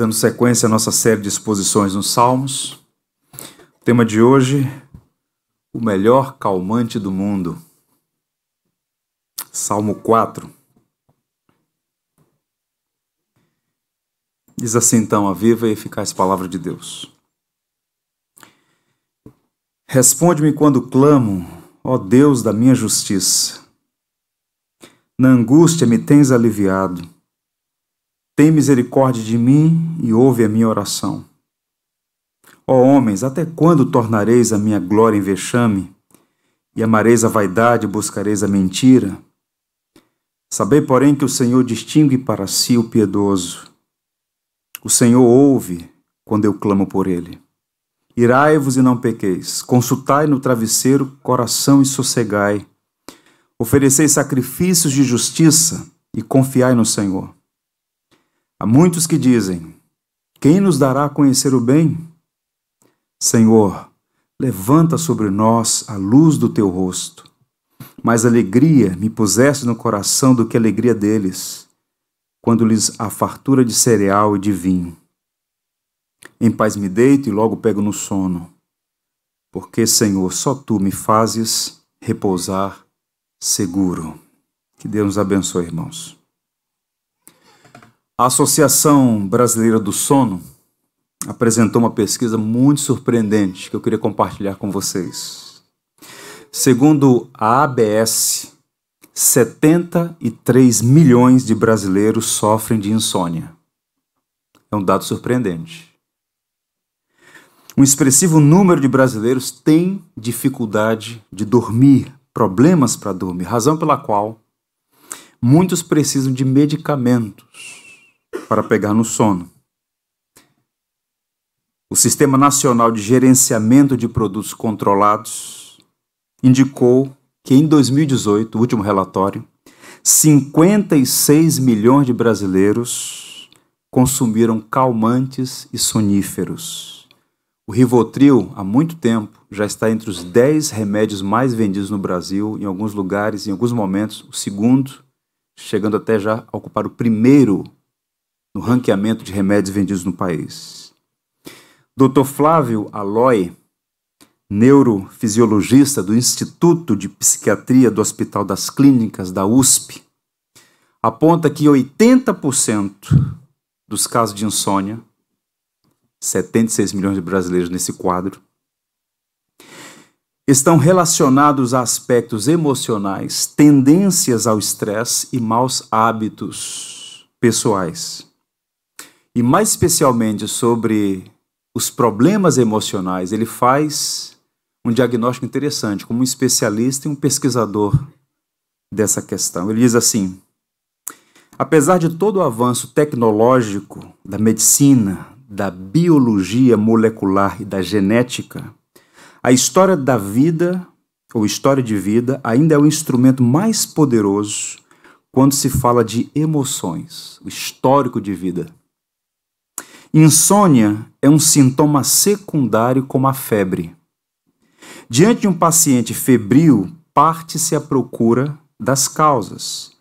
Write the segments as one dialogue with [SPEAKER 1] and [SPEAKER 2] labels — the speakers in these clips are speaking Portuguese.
[SPEAKER 1] Dando sequência à nossa série de exposições nos Salmos. O tema de hoje, o melhor calmante do mundo. Salmo 4. Diz assim então a viva e eficaz palavra de Deus. Responde-me quando clamo, ó Deus da minha justiça. Na angústia me tens aliviado. Tem misericórdia de mim e ouve a minha oração. Ó homens, até quando tornareis a minha glória em vexame? E amareis a vaidade e buscareis a mentira? Sabei, porém, que o Senhor distingue para si o piedoso. O Senhor ouve quando eu clamo por ele. Irai-vos e não pequeis. Consultai no travesseiro coração e sossegai. Oferecei sacrifícios de justiça e confiai no Senhor. Há muitos que dizem: Quem nos dará a conhecer o bem? Senhor, levanta sobre nós a luz do teu rosto. Mais alegria me puseste no coração do que a alegria deles, quando lhes a fartura de cereal e de vinho. Em paz me deito e logo pego no sono, porque, Senhor, só tu me fazes repousar seguro. Que Deus nos abençoe, irmãos. A Associação Brasileira do Sono apresentou uma pesquisa muito surpreendente que eu queria compartilhar com vocês. Segundo a ABS, 73 milhões de brasileiros sofrem de insônia. É um dado surpreendente. Um expressivo número de brasileiros tem dificuldade de dormir, problemas para dormir, razão pela qual muitos precisam de medicamentos para pegar no sono. O Sistema Nacional de Gerenciamento de Produtos Controlados indicou que em 2018, o último relatório, 56 milhões de brasileiros consumiram calmantes e soníferos. O Rivotril, há muito tempo, já está entre os 10 remédios mais vendidos no Brasil, em alguns lugares, em alguns momentos, o segundo, chegando até já a ocupar o primeiro no ranqueamento de remédios vendidos no país. Dr. Flávio Aloy, neurofisiologista do Instituto de Psiquiatria do Hospital das Clínicas da USP, aponta que 80% dos casos de insônia, 76 milhões de brasileiros nesse quadro, estão relacionados a aspectos emocionais, tendências ao estresse e maus hábitos pessoais e mais especialmente sobre os problemas emocionais, ele faz um diagnóstico interessante, como um especialista e um pesquisador dessa questão. Ele diz assim: apesar de todo o avanço tecnológico da medicina, da biologia molecular e da genética, a história da vida ou história de vida ainda é o instrumento mais poderoso quando se fala de emoções, o histórico de vida. Insônia é um sintoma secundário como a febre. Diante de um paciente febril, parte-se à procura das causas.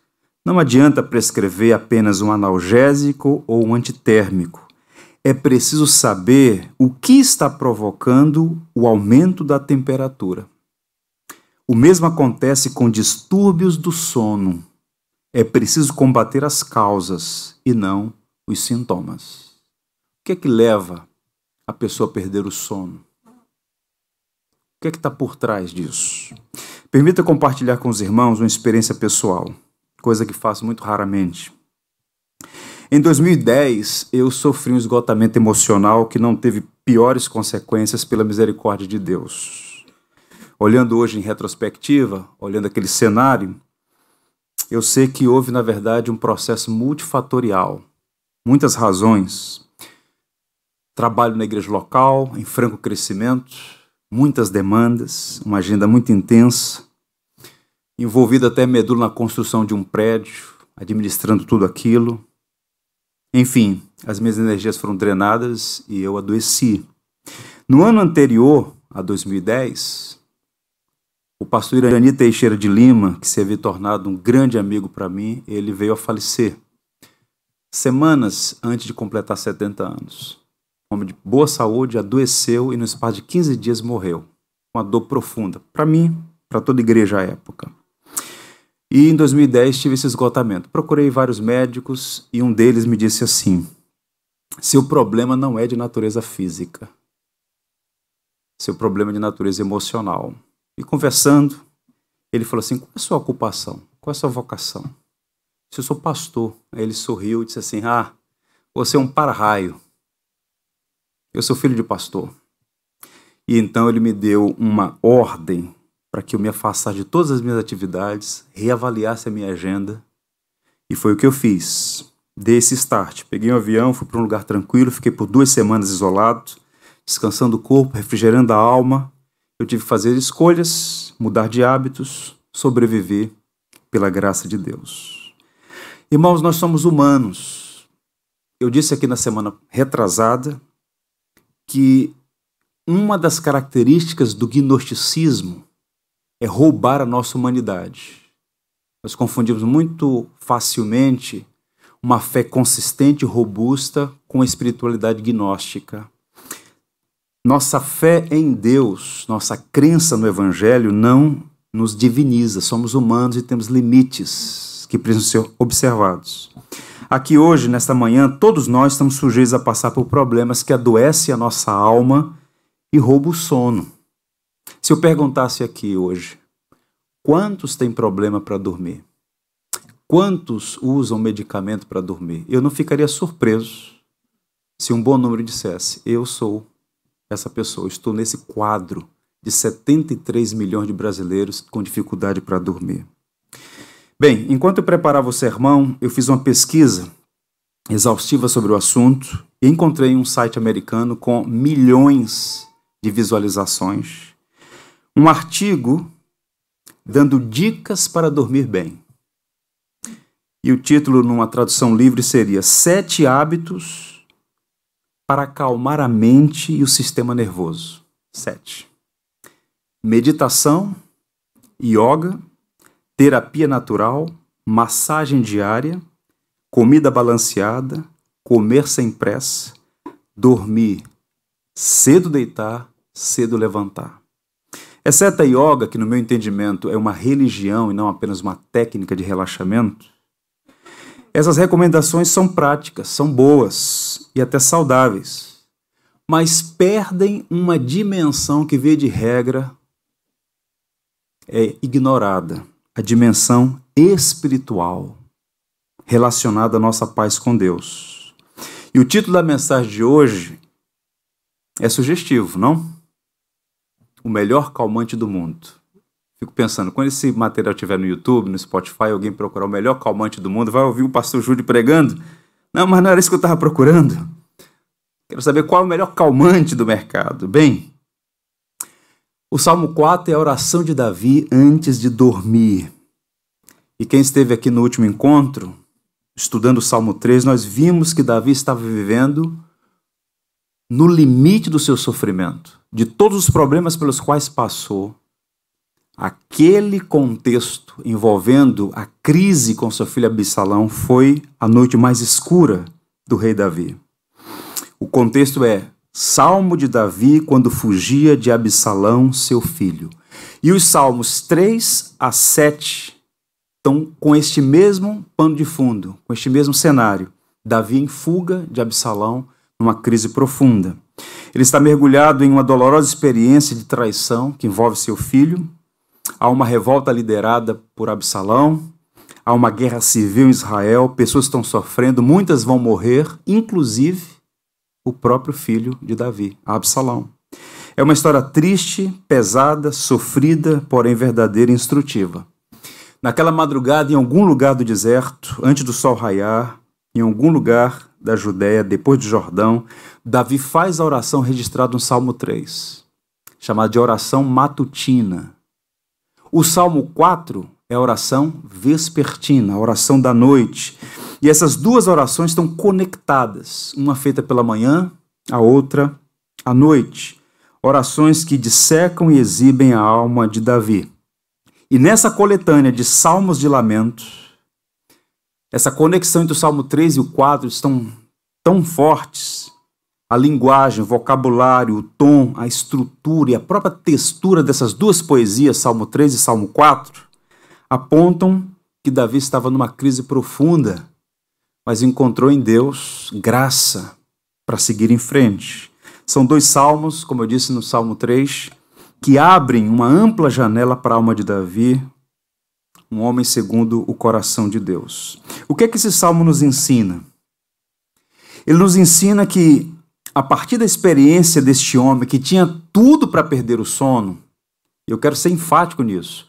[SPEAKER 1] Não adianta prescrever apenas um analgésico ou um antitérmico. É preciso saber o que está provocando o aumento da temperatura. O mesmo acontece com distúrbios do sono. É preciso combater as causas e não os sintomas que é que leva a pessoa a perder o sono? O que é que está por trás disso? Permita compartilhar com os irmãos uma experiência pessoal, coisa que faço muito raramente. Em 2010, eu sofri um esgotamento emocional que não teve piores consequências pela misericórdia de Deus. Olhando hoje em retrospectiva, olhando aquele cenário, eu sei que houve, na verdade, um processo multifatorial, muitas razões Trabalho na igreja local, em franco crescimento, muitas demandas, uma agenda muito intensa, envolvido até medula na construção de um prédio, administrando tudo aquilo. Enfim, as minhas energias foram drenadas e eu adoeci. No ano anterior, a 2010, o pastor Irani Teixeira de Lima, que se havia tornado um grande amigo para mim, ele veio a falecer. semanas antes de completar 70 anos. Homem de boa saúde adoeceu e no espaço de 15 dias morreu. Uma dor profunda. Para mim, para toda igreja à época. E em 2010 tive esse esgotamento. Procurei vários médicos e um deles me disse assim: seu problema não é de natureza física, seu problema é de natureza emocional. E conversando, ele falou assim: qual é a sua ocupação? Qual é a sua vocação? Se eu sou pastor. Aí ele sorriu e disse assim: Ah, você é um para-raio. Eu sou filho de pastor. E então ele me deu uma ordem para que eu me afastasse de todas as minhas atividades, reavaliasse a minha agenda. E foi o que eu fiz. Dei esse start. Peguei um avião, fui para um lugar tranquilo, fiquei por duas semanas isolado, descansando o corpo, refrigerando a alma. Eu tive que fazer escolhas, mudar de hábitos, sobreviver pela graça de Deus. Irmãos, nós somos humanos. Eu disse aqui na semana retrasada que uma das características do gnosticismo é roubar a nossa humanidade. Nós confundimos muito facilmente uma fé consistente e robusta com a espiritualidade gnóstica. Nossa fé em Deus, nossa crença no Evangelho não nos diviniza. Somos humanos e temos limites que precisam ser observados. Aqui hoje, nesta manhã, todos nós estamos sujeitos a passar por problemas que adoecem a nossa alma e roubam o sono. Se eu perguntasse aqui hoje, quantos têm problema para dormir? Quantos usam medicamento para dormir? Eu não ficaria surpreso se um bom número dissesse: Eu sou essa pessoa, estou nesse quadro de 73 milhões de brasileiros com dificuldade para dormir. Bem, enquanto eu preparava o sermão, eu fiz uma pesquisa exaustiva sobre o assunto e encontrei um site americano com milhões de visualizações um artigo dando dicas para dormir bem. E o título, numa tradução livre, seria Sete Hábitos para Acalmar a Mente e o Sistema Nervoso. Sete. Meditação, yoga, terapia natural, massagem diária, comida balanceada, comer sem pressa, dormir, cedo deitar, cedo levantar. Exceto a yoga, que no meu entendimento é uma religião e não apenas uma técnica de relaxamento, essas recomendações são práticas, são boas e até saudáveis, mas perdem uma dimensão que, via de regra, é ignorada a dimensão espiritual relacionada à nossa paz com Deus. E o título da mensagem de hoje é sugestivo, não? o melhor calmante do mundo. Fico pensando, quando esse material estiver no YouTube, no Spotify, alguém procurar o melhor calmante do mundo, vai ouvir o pastor Júlio pregando? Não, mas não era isso que eu estava procurando. Quero saber qual é o melhor calmante do mercado. Bem, o Salmo 4 é a oração de Davi antes de dormir. E quem esteve aqui no último encontro, estudando o Salmo 3, nós vimos que Davi estava vivendo no limite do seu sofrimento, de todos os problemas pelos quais passou, aquele contexto envolvendo a crise com seu filho Absalão foi a noite mais escura do rei Davi. O contexto é Salmo de Davi quando fugia de Absalão, seu filho. E os salmos 3 a 7 estão com este mesmo pano de fundo, com este mesmo cenário. Davi em fuga de Absalão, numa crise profunda. Ele está mergulhado em uma dolorosa experiência de traição que envolve seu filho. Há uma revolta liderada por Absalão. Há uma guerra civil em Israel. Pessoas estão sofrendo, muitas vão morrer, inclusive o próprio filho de Davi, Absalão. É uma história triste, pesada, sofrida, porém verdadeira e instrutiva. Naquela madrugada, em algum lugar do deserto, antes do sol raiar, em algum lugar da Judéia, depois do Jordão, Davi faz a oração registrada no Salmo 3, chamada de oração matutina. O Salmo 4 é a oração vespertina, a oração da noite. E essas duas orações estão conectadas, uma feita pela manhã, a outra à noite. Orações que dissecam e exibem a alma de Davi. E nessa coletânea de salmos de lamento, Essa conexão entre o Salmo 3 e o 4 estão tão fortes. A linguagem, o vocabulário, o tom, a estrutura e a própria textura dessas duas poesias, Salmo 3 e Salmo 4, apontam que Davi estava numa crise profunda, mas encontrou em Deus graça para seguir em frente. São dois salmos, como eu disse no Salmo 3, que abrem uma ampla janela para a alma de Davi, um homem segundo o coração de Deus. O que é que esse salmo nos ensina? Ele nos ensina que, a partir da experiência deste homem que tinha tudo para perder o sono, eu quero ser enfático nisso,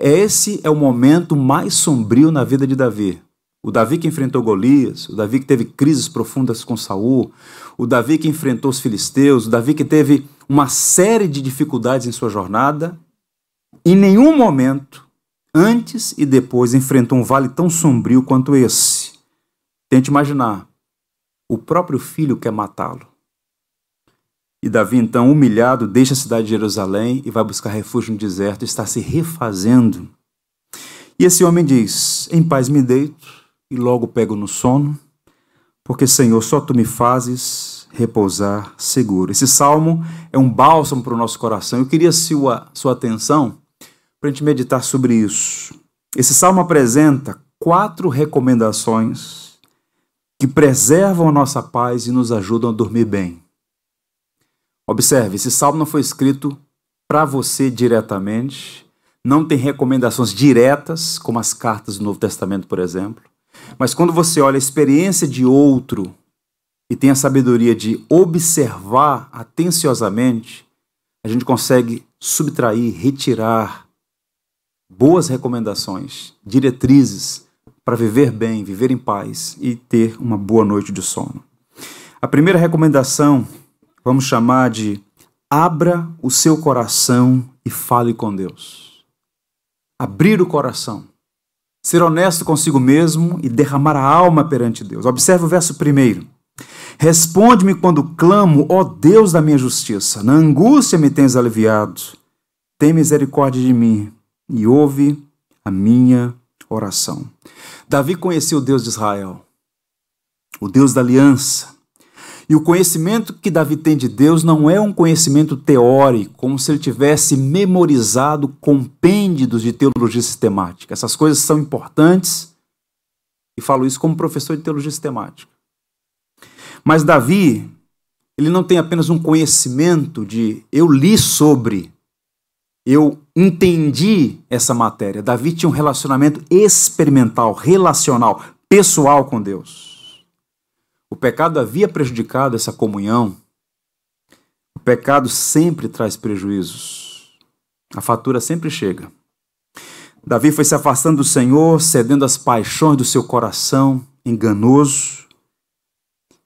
[SPEAKER 1] esse é o momento mais sombrio na vida de Davi. O Davi que enfrentou Golias, o Davi que teve crises profundas com Saul, o Davi que enfrentou os filisteus, o Davi que teve uma série de dificuldades em sua jornada, em nenhum momento, antes e depois, enfrentou um vale tão sombrio quanto esse. Tente imaginar, o próprio filho quer matá-lo. E Davi, então, humilhado, deixa a cidade de Jerusalém e vai buscar refúgio no deserto, está se refazendo. E esse homem diz: Em paz me deito e logo pego no sono, porque, Senhor, só tu me fazes repousar seguro. Esse salmo é um bálsamo para o nosso coração. Eu queria sua, sua atenção para a gente meditar sobre isso. Esse salmo apresenta quatro recomendações que preservam a nossa paz e nos ajudam a dormir bem. Observe, esse salmo não foi escrito para você diretamente, não tem recomendações diretas, como as cartas do Novo Testamento, por exemplo. Mas quando você olha a experiência de outro e tem a sabedoria de observar atenciosamente, a gente consegue subtrair, retirar boas recomendações, diretrizes para viver bem, viver em paz e ter uma boa noite de sono. A primeira recomendação vamos chamar de abra o seu coração e fale com Deus. Abrir o coração. Ser honesto consigo mesmo e derramar a alma perante Deus. Observe o verso primeiro. Responde-me quando clamo, ó Deus da minha justiça. Na angústia me tens aliviado. Tem misericórdia de mim e ouve a minha oração. Davi conhecia o Deus de Israel, o Deus da aliança, e o conhecimento que Davi tem de Deus não é um conhecimento teórico, como se ele tivesse memorizado compêndios de teologia sistemática. Essas coisas são importantes e falo isso como professor de teologia sistemática. Mas Davi, ele não tem apenas um conhecimento de eu li sobre, eu entendi essa matéria. Davi tinha um relacionamento experimental, relacional, pessoal com Deus. O pecado havia prejudicado essa comunhão. O pecado sempre traz prejuízos. A fatura sempre chega. Davi foi se afastando do Senhor, cedendo às paixões do seu coração enganoso.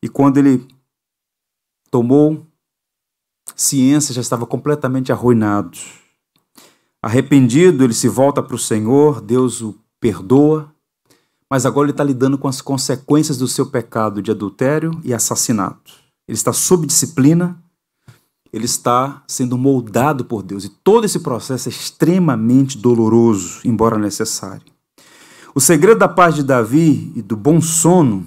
[SPEAKER 1] E quando ele tomou ciência, já estava completamente arruinado. Arrependido, ele se volta para o Senhor, Deus o perdoa mas agora ele está lidando com as consequências do seu pecado de adultério e assassinato. Ele está sob disciplina, ele está sendo moldado por Deus. E todo esse processo é extremamente doloroso, embora necessário. O segredo da paz de Davi e do bom sono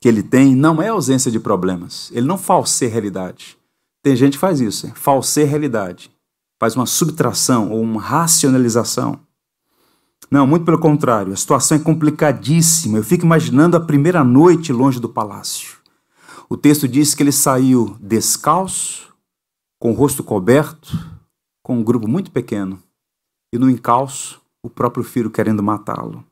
[SPEAKER 1] que ele tem não é a ausência de problemas. Ele não falseia a realidade. Tem gente que faz isso, é falseia a realidade. Faz uma subtração ou uma racionalização. Não, muito pelo contrário, a situação é complicadíssima. Eu fico imaginando a primeira noite longe do palácio. O texto diz que ele saiu descalço, com o rosto coberto, com um grupo muito pequeno, e no encalço, o próprio filho querendo matá-lo.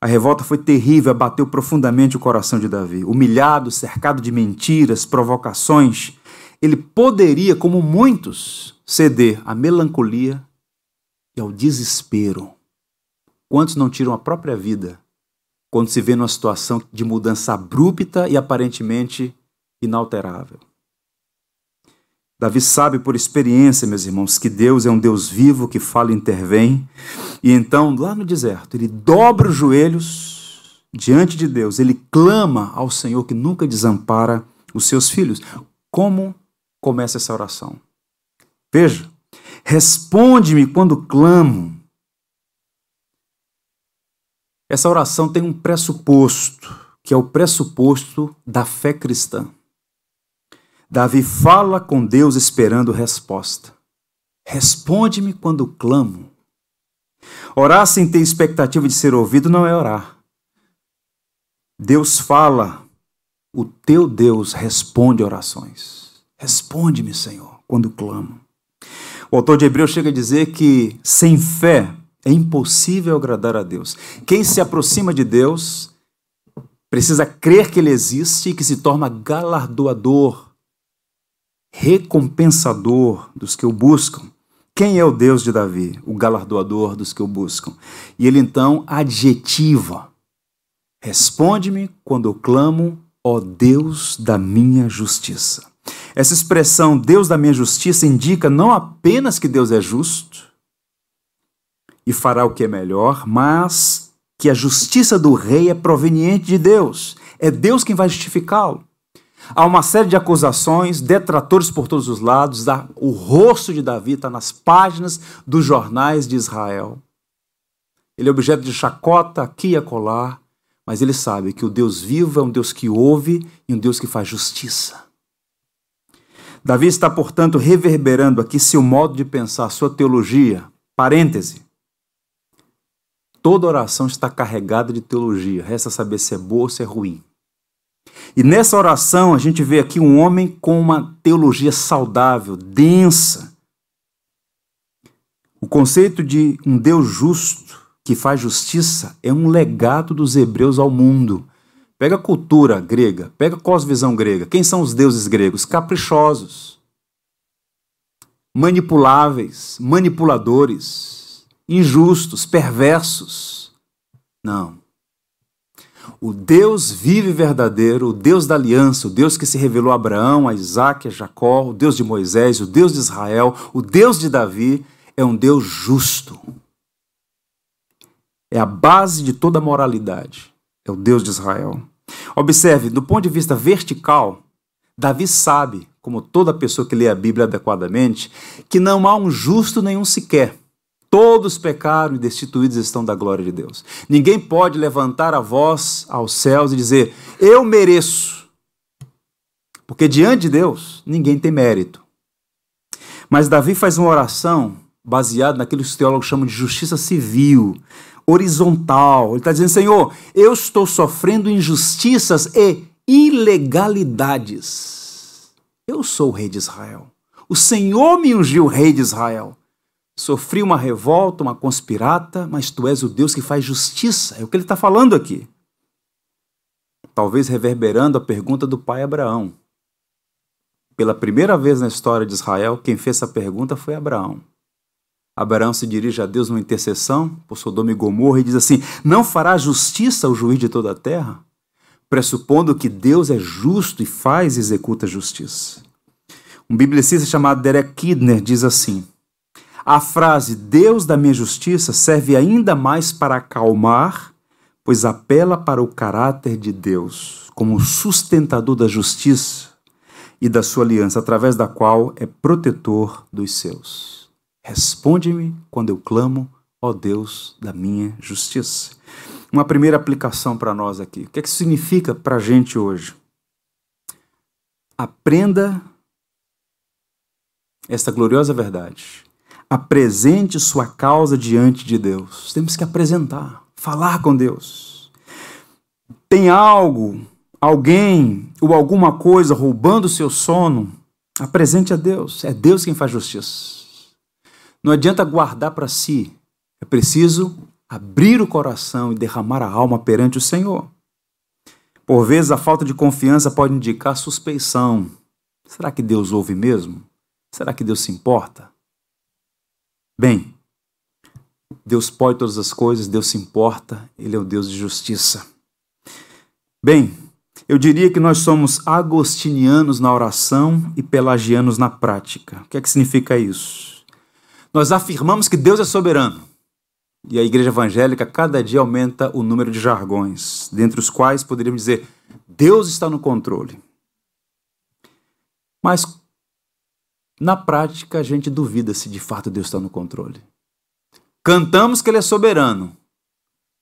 [SPEAKER 1] A revolta foi terrível, abateu profundamente o coração de Davi. Humilhado, cercado de mentiras, provocações, ele poderia, como muitos, ceder à melancolia e ao desespero Quantos não tiram a própria vida quando se vê numa situação de mudança abrupta e aparentemente inalterável? Davi sabe por experiência, meus irmãos, que Deus é um Deus vivo que fala e intervém. E então, lá no deserto, ele dobra os joelhos diante de Deus, ele clama ao Senhor que nunca desampara os seus filhos. Como começa essa oração? Veja, responde-me quando clamo Essa oração tem um pressuposto, que é o pressuposto da fé cristã. Davi fala com Deus esperando resposta. Responde-me quando clamo. Orar sem ter expectativa de ser ouvido não é orar. Deus fala, o teu Deus responde orações. Responde-me, Senhor, quando clamo. O autor de Hebreus chega a dizer que sem fé é impossível agradar a Deus. Quem se aproxima de Deus precisa crer que Ele existe e que se torna galardoador, recompensador dos que o buscam. Quem é o Deus de Davi? O galardoador dos que o buscam. E ele então adjetiva: Responde-me quando eu clamo, ó Deus da minha justiça. Essa expressão Deus da minha justiça indica não apenas que Deus é justo e fará o que é melhor, mas que a justiça do rei é proveniente de Deus. É Deus quem vai justificá-lo. Há uma série de acusações, detratores por todos os lados, o rosto de Davi está nas páginas dos jornais de Israel. Ele é objeto de chacota aqui e acolá, mas ele sabe que o Deus vivo é um Deus que ouve e um Deus que faz justiça. Davi está, portanto, reverberando aqui seu modo de pensar, sua teologia. Parêntese. Toda oração está carregada de teologia, resta saber se é boa ou se é ruim. E nessa oração a gente vê aqui um homem com uma teologia saudável, densa. O conceito de um Deus justo que faz justiça é um legado dos hebreus ao mundo. Pega a cultura grega, pega a cosvisão grega. Quem são os deuses gregos? Caprichosos, manipuláveis, manipuladores, injustos, perversos. Não. O Deus vive verdadeiro, o Deus da aliança, o Deus que se revelou a Abraão, a Isaac, a Jacó, o Deus de Moisés, o Deus de Israel, o Deus de Davi, é um Deus justo. É a base de toda a moralidade é o Deus de Israel. Observe, do ponto de vista vertical, Davi sabe, como toda pessoa que lê a Bíblia adequadamente, que não há um justo nenhum sequer. Todos pecaram e destituídos estão da glória de Deus. Ninguém pode levantar a voz aos céus e dizer: Eu mereço. Porque diante de Deus, ninguém tem mérito. Mas Davi faz uma oração baseada naquilo que os teólogos chamam de justiça civil, horizontal. Ele está dizendo, Senhor, eu estou sofrendo injustiças e ilegalidades. Eu sou o rei de Israel. O Senhor me ungiu rei de Israel. Sofri uma revolta, uma conspirata, mas tu és o Deus que faz justiça. É o que ele está falando aqui. Talvez reverberando a pergunta do pai Abraão. Pela primeira vez na história de Israel, quem fez essa pergunta foi Abraão. Abraão se dirige a Deus numa intercessão por Sodoma e Gomorra e diz assim: Não fará justiça o juiz de toda a terra? Pressupondo que Deus é justo e faz e executa justiça. Um biblicista chamado Derek Kidner diz assim: A frase Deus da minha justiça serve ainda mais para acalmar, pois apela para o caráter de Deus como sustentador da justiça e da sua aliança, através da qual é protetor dos seus. Responde-me quando eu clamo, ó Deus da minha justiça. Uma primeira aplicação para nós aqui. O que, é que significa para a gente hoje? Aprenda esta gloriosa verdade. Apresente sua causa diante de Deus. Temos que apresentar, falar com Deus. Tem algo, alguém ou alguma coisa roubando o seu sono? Apresente a Deus. É Deus quem faz justiça. Não adianta guardar para si. É preciso abrir o coração e derramar a alma perante o Senhor. Por vezes, a falta de confiança pode indicar suspeição. Será que Deus ouve mesmo? Será que Deus se importa? Bem, Deus pode todas as coisas, Deus se importa, Ele é o Deus de justiça. Bem, eu diria que nós somos agostinianos na oração e pelagianos na prática. O que é que significa isso? Nós afirmamos que Deus é soberano. E a igreja evangélica cada dia aumenta o número de jargões, dentre os quais poderíamos dizer: Deus está no controle. Mas na prática a gente duvida se de fato Deus está no controle. Cantamos que Ele é soberano,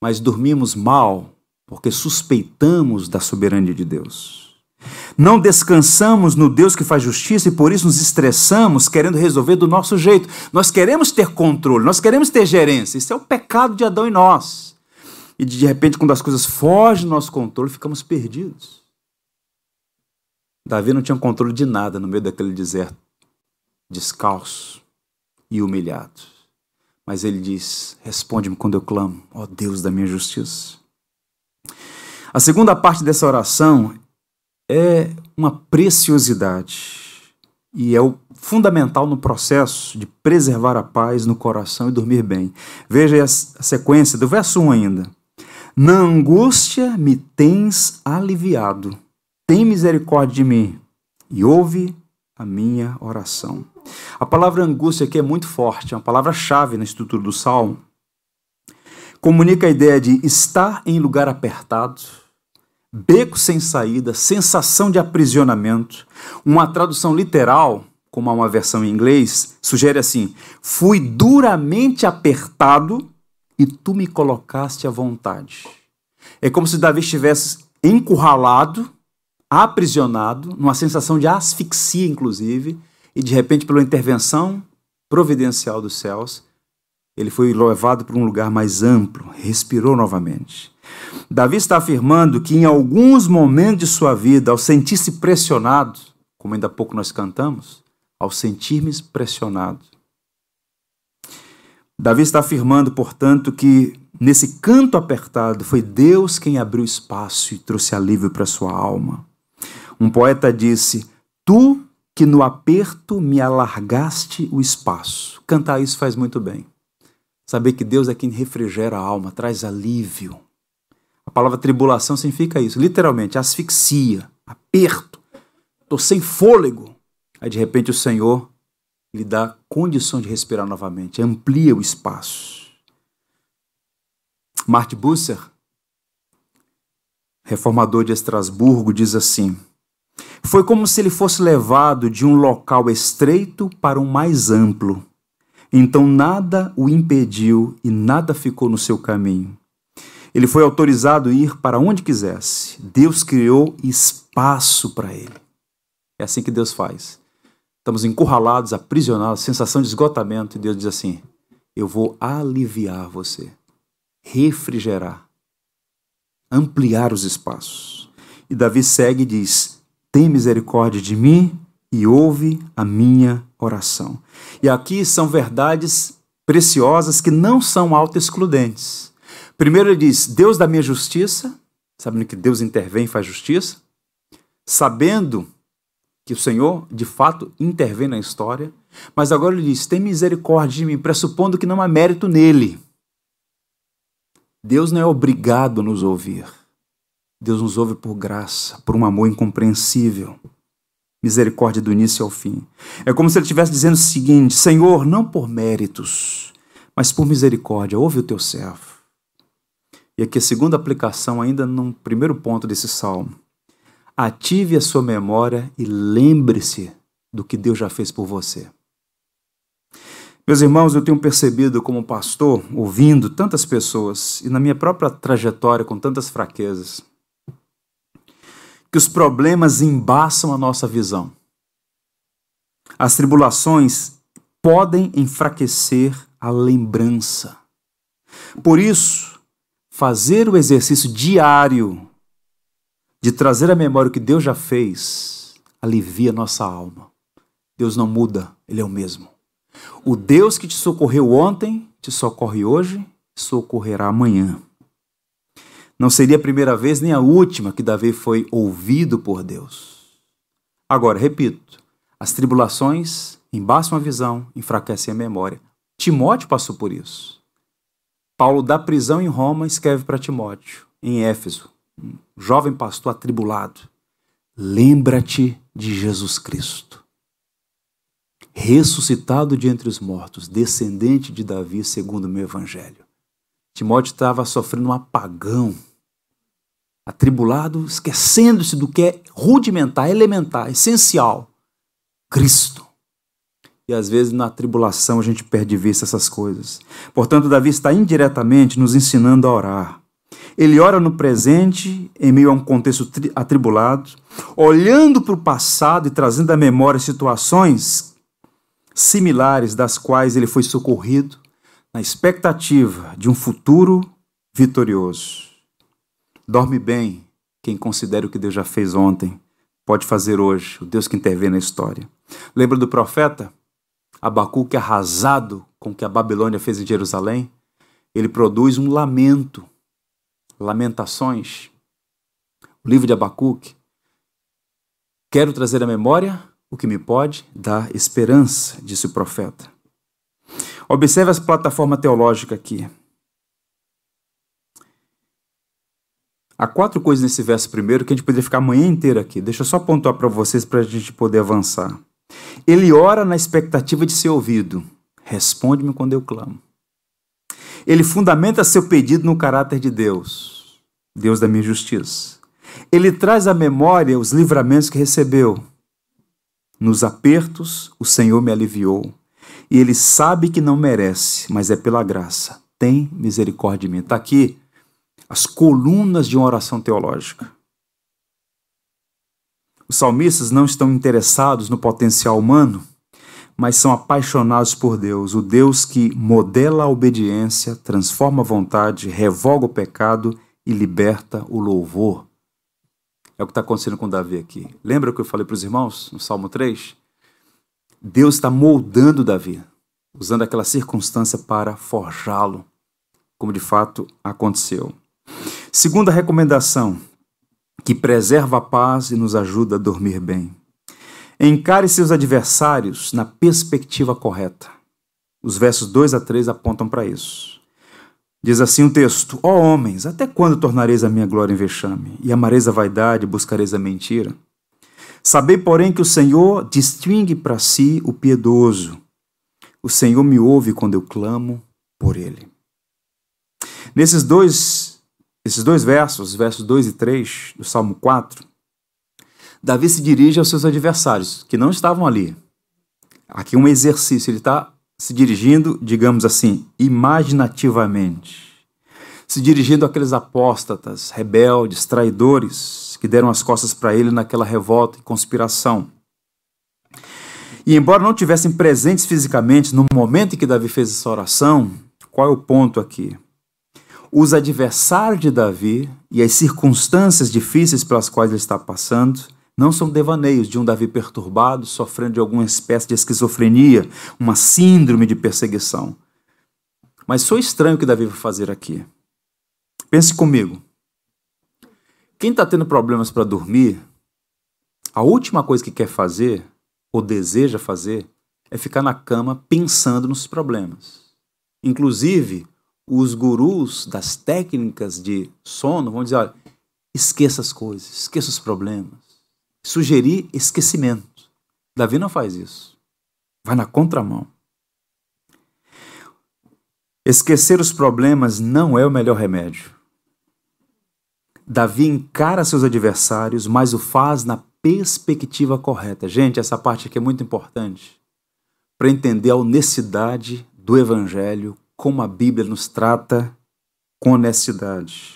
[SPEAKER 1] mas dormimos mal porque suspeitamos da soberania de Deus. Não descansamos no Deus que faz justiça e por isso nos estressamos querendo resolver do nosso jeito. Nós queremos ter controle, nós queremos ter gerência. Isso é o pecado de Adão e nós. E de repente, quando as coisas fogem do nosso controle, ficamos perdidos. Davi não tinha controle de nada no meio daquele deserto, descalço e humilhado. Mas ele diz: Responde-me quando eu clamo, ó Deus da minha justiça. A segunda parte dessa oração é uma preciosidade e é o fundamental no processo de preservar a paz no coração e dormir bem. Veja a sequência do verso 1 ainda. Na angústia me tens aliviado, tem misericórdia de mim e ouve a minha oração. A palavra angústia aqui é muito forte, é uma palavra-chave na estrutura do salmo. Comunica a ideia de estar em lugar apertado, beco sem saída, sensação de aprisionamento. Uma tradução literal, como há uma versão em inglês, sugere assim: fui duramente apertado e tu me colocaste à vontade. É como se Davi estivesse encurralado, aprisionado, numa sensação de asfixia, inclusive, e de repente, pela intervenção providencial dos céus, ele foi levado para um lugar mais amplo, respirou novamente. Davi está afirmando que em alguns momentos de sua vida, ao sentir-se pressionado, como ainda há pouco nós cantamos, ao sentir-me pressionado, Davi está afirmando, portanto, que nesse canto apertado foi Deus quem abriu espaço e trouxe alívio para sua alma. Um poeta disse: Tu que no aperto me alargaste o espaço. Cantar isso faz muito bem. Saber que Deus é quem refrigera a alma, traz alívio. A palavra tribulação significa isso, literalmente, asfixia, aperto. Estou sem fôlego. Aí de repente o Senhor lhe dá condição de respirar novamente, amplia o espaço. Martin Busser, reformador de Estrasburgo, diz assim: Foi como se ele fosse levado de um local estreito para um mais amplo. Então nada o impediu e nada ficou no seu caminho. Ele foi autorizado a ir para onde quisesse. Deus criou espaço para ele. É assim que Deus faz. Estamos encurralados, aprisionados, sensação de esgotamento, e Deus diz assim: Eu vou aliviar você, refrigerar, ampliar os espaços. E Davi segue e diz: Tem misericórdia de mim e ouve a minha oração. E aqui são verdades preciosas que não são auto-excludentes. Primeiro ele diz: Deus da minha justiça, sabendo que Deus intervém e faz justiça, sabendo que o Senhor, de fato, intervém na história, mas agora ele diz: tem misericórdia de mim, pressupondo que não há mérito nele. Deus não é obrigado a nos ouvir. Deus nos ouve por graça, por um amor incompreensível. Misericórdia do início ao fim. É como se ele estivesse dizendo o seguinte: Senhor, não por méritos, mas por misericórdia, ouve o teu servo. E aqui a segunda aplicação, ainda no primeiro ponto desse salmo. Ative a sua memória e lembre-se do que Deus já fez por você. Meus irmãos, eu tenho percebido como pastor, ouvindo tantas pessoas e na minha própria trajetória com tantas fraquezas, que os problemas embaçam a nossa visão. As tribulações podem enfraquecer a lembrança. Por isso, fazer o exercício diário de trazer à memória o que Deus já fez, alivia nossa alma. Deus não muda, Ele é o mesmo. O Deus que te socorreu ontem, te socorre hoje, socorrerá amanhã. Não seria a primeira vez nem a última que Davi foi ouvido por Deus. Agora, repito, as tribulações embaçam a visão, enfraquecem a memória. Timóteo passou por isso. Paulo, da prisão em Roma, escreve para Timóteo, em Éfeso: um jovem pastor atribulado, lembra-te de Jesus Cristo, ressuscitado de entre os mortos, descendente de Davi, segundo o meu evangelho. Timóteo estava sofrendo um apagão, atribulado, esquecendo-se do que é rudimentar, elementar, essencial: Cristo. E às vezes na tribulação a gente perde de vista essas coisas. Portanto, Davi está indiretamente nos ensinando a orar. Ele ora no presente, em meio a um contexto atribulado, olhando para o passado e trazendo à memória situações similares das quais ele foi socorrido, na expectativa de um futuro vitorioso. Dorme bem quem considera o que Deus já fez ontem, pode fazer hoje, o Deus que intervém na história. Lembra do profeta? Abacuque arrasado com o que a Babilônia fez em Jerusalém? Ele produz um lamento, lamentações. O livro de Abacuque. Quero trazer à memória o que me pode dar esperança, disse o profeta. Observe as plataformas teológicas aqui. Há quatro coisas nesse verso primeiro que a gente poderia ficar a manhã inteira aqui. Deixa eu só pontuar para vocês para a gente poder avançar. Ele ora na expectativa de ser ouvido. Responde-me quando eu clamo. Ele fundamenta seu pedido no caráter de Deus, Deus da minha justiça. Ele traz à memória os livramentos que recebeu. Nos apertos, o Senhor me aliviou. E ele sabe que não merece, mas é pela graça. Tem misericórdia de mim. Está aqui as colunas de uma oração teológica. Os salmistas não estão interessados no potencial humano, mas são apaixonados por Deus, o Deus que modela a obediência, transforma a vontade, revoga o pecado e liberta o louvor. É o que está acontecendo com Davi aqui. Lembra o que eu falei para os irmãos no Salmo 3? Deus está moldando Davi, usando aquela circunstância para forjá-lo, como de fato aconteceu. Segunda recomendação, que preserva a paz e nos ajuda a dormir bem. Encare seus adversários na perspectiva correta. Os versos 2 a 3 apontam para isso. Diz assim o texto: Ó oh, homens, até quando tornareis a minha glória em vexame? E amareis a vaidade e buscareis a mentira? Sabei, porém, que o Senhor distingue para si o piedoso. O Senhor me ouve quando eu clamo por ele. Nesses dois esses dois versos, versos 2 e 3 do Salmo 4, Davi se dirige aos seus adversários, que não estavam ali. Aqui um exercício, ele está se dirigindo, digamos assim, imaginativamente. Se dirigindo àqueles apóstatas, rebeldes, traidores, que deram as costas para ele naquela revolta e conspiração. E embora não tivessem presentes fisicamente no momento em que Davi fez essa oração, qual é o ponto aqui? Os adversários de Davi e as circunstâncias difíceis pelas quais ele está passando não são devaneios de um Davi perturbado, sofrendo de alguma espécie de esquizofrenia, uma síndrome de perseguição. Mas sou estranho o que Davi vai fazer aqui. Pense comigo. Quem está tendo problemas para dormir, a última coisa que quer fazer, ou deseja fazer, é ficar na cama pensando nos problemas. Inclusive, os gurus das técnicas de sono vão dizer: olha, esqueça as coisas, esqueça os problemas. Sugerir esquecimento. Davi não faz isso. Vai na contramão. Esquecer os problemas não é o melhor remédio. Davi encara seus adversários, mas o faz na perspectiva correta. Gente, essa parte aqui é muito importante para entender a honestidade do evangelho como a Bíblia nos trata com honestidade.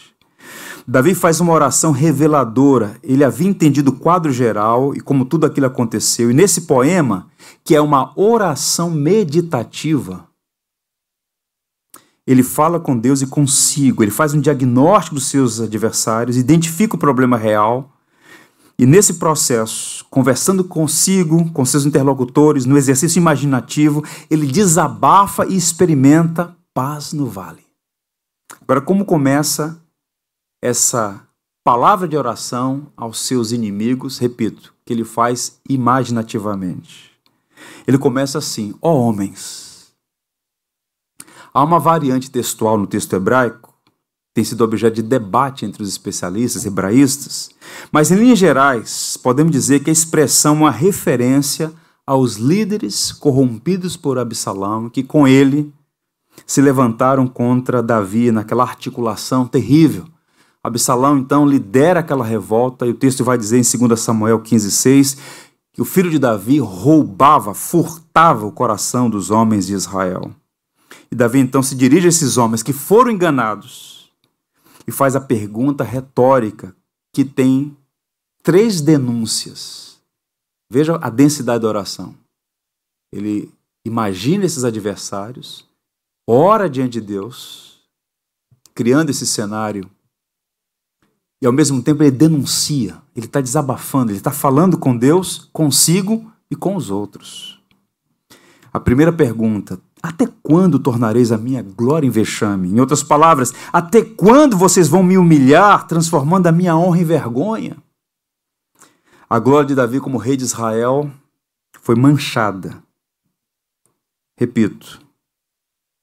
[SPEAKER 1] Davi faz uma oração reveladora. Ele havia entendido o quadro geral e como tudo aquilo aconteceu. E nesse poema, que é uma oração meditativa, ele fala com Deus e consigo. Ele faz um diagnóstico dos seus adversários, identifica o problema real. E nesse processo, conversando consigo, com seus interlocutores, no exercício imaginativo, ele desabafa e experimenta paz no vale. Agora, como começa essa palavra de oração aos seus inimigos? Repito, que ele faz imaginativamente. Ele começa assim: ó oh, homens. Há uma variante textual no texto hebraico, tem sido objeto de debate entre os especialistas hebraístas, mas em linhas gerais, podemos dizer que a expressão é uma referência aos líderes corrompidos por Absalão, que com ele se levantaram contra Davi naquela articulação terrível. Absalão então lidera aquela revolta e o texto vai dizer em 2 Samuel 15:6 que o filho de Davi roubava, furtava o coração dos homens de Israel. E Davi então se dirige a esses homens que foram enganados e faz a pergunta retórica que tem três denúncias. Veja a densidade da oração. Ele imagina esses adversários, ora diante de Deus, criando esse cenário, e ao mesmo tempo ele denuncia, ele está desabafando, ele está falando com Deus, consigo e com os outros. A primeira pergunta: até quando tornareis a minha glória em vexame? Em outras palavras, até quando vocês vão me humilhar, transformando a minha honra em vergonha? A glória de Davi como rei de Israel foi manchada. Repito,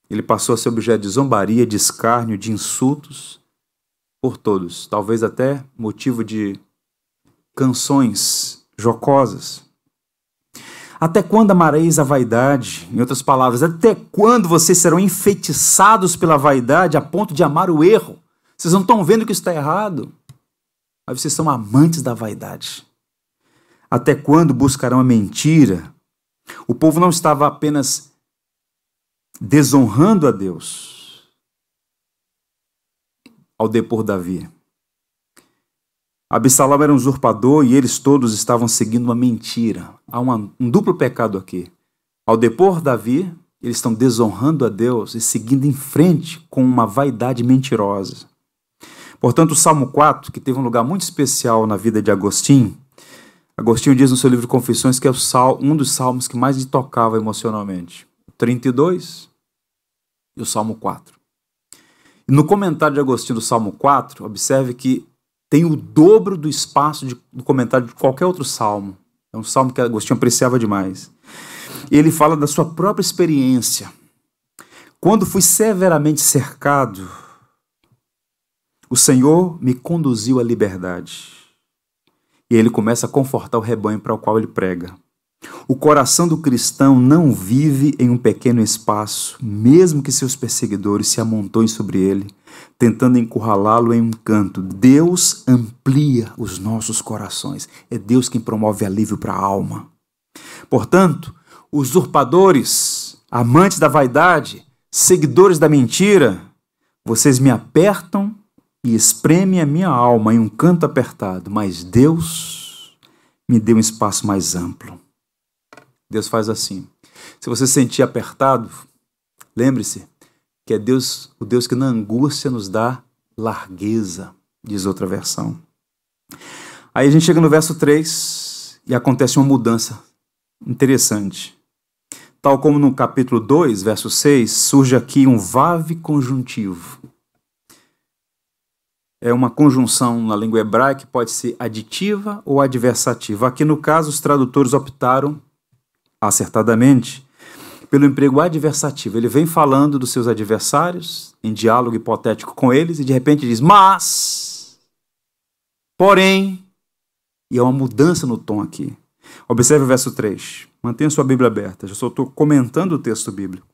[SPEAKER 1] ele passou a ser objeto de zombaria, de escárnio, de insultos por todos, talvez até motivo de canções jocosas. Até quando amareis a vaidade? Em outras palavras, até quando vocês serão enfeitiçados pela vaidade a ponto de amar o erro? Vocês não estão vendo que isso está errado? Mas vocês são amantes da vaidade. Até quando buscarão a mentira? O povo não estava apenas desonrando a Deus ao depor Davi. Absalão era um usurpador e eles todos estavam seguindo uma mentira. Há uma, um duplo pecado aqui. Ao depor Davi, eles estão desonrando a Deus e seguindo em frente com uma vaidade mentirosa. Portanto, o Salmo 4, que teve um lugar muito especial na vida de Agostinho, Agostinho diz no seu livro Confissões que é um dos salmos que mais lhe tocava emocionalmente. O 32 e o Salmo 4. E no comentário de Agostinho do Salmo 4, observe que tem o dobro do espaço de, do comentário de qualquer outro salmo. É um salmo que Agostinho apreciava demais. Ele fala da sua própria experiência. Quando fui severamente cercado, o Senhor me conduziu à liberdade. E ele começa a confortar o rebanho para o qual ele prega. O coração do cristão não vive em um pequeno espaço, mesmo que seus perseguidores se amontoem sobre ele, tentando encurralá-lo em um canto. Deus amplia os nossos corações. É Deus quem promove alívio para a alma. Portanto, usurpadores, amantes da vaidade, seguidores da mentira, vocês me apertam e espremem a minha alma em um canto apertado, mas Deus me deu um espaço mais amplo. Deus faz assim. Se você se sentir apertado, lembre-se que é Deus, o Deus que na angústia nos dá largueza, diz outra versão. Aí a gente chega no verso 3 e acontece uma mudança interessante. Tal como no capítulo 2, verso 6, surge aqui um vave conjuntivo. É uma conjunção na língua hebraica que pode ser aditiva ou adversativa. Aqui no caso, os tradutores optaram acertadamente, pelo emprego adversativo. Ele vem falando dos seus adversários, em diálogo hipotético com eles, e de repente diz: Mas, porém, e há uma mudança no tom aqui. Observe o verso 3. Mantenha sua Bíblia aberta, já só estou comentando o texto bíblico.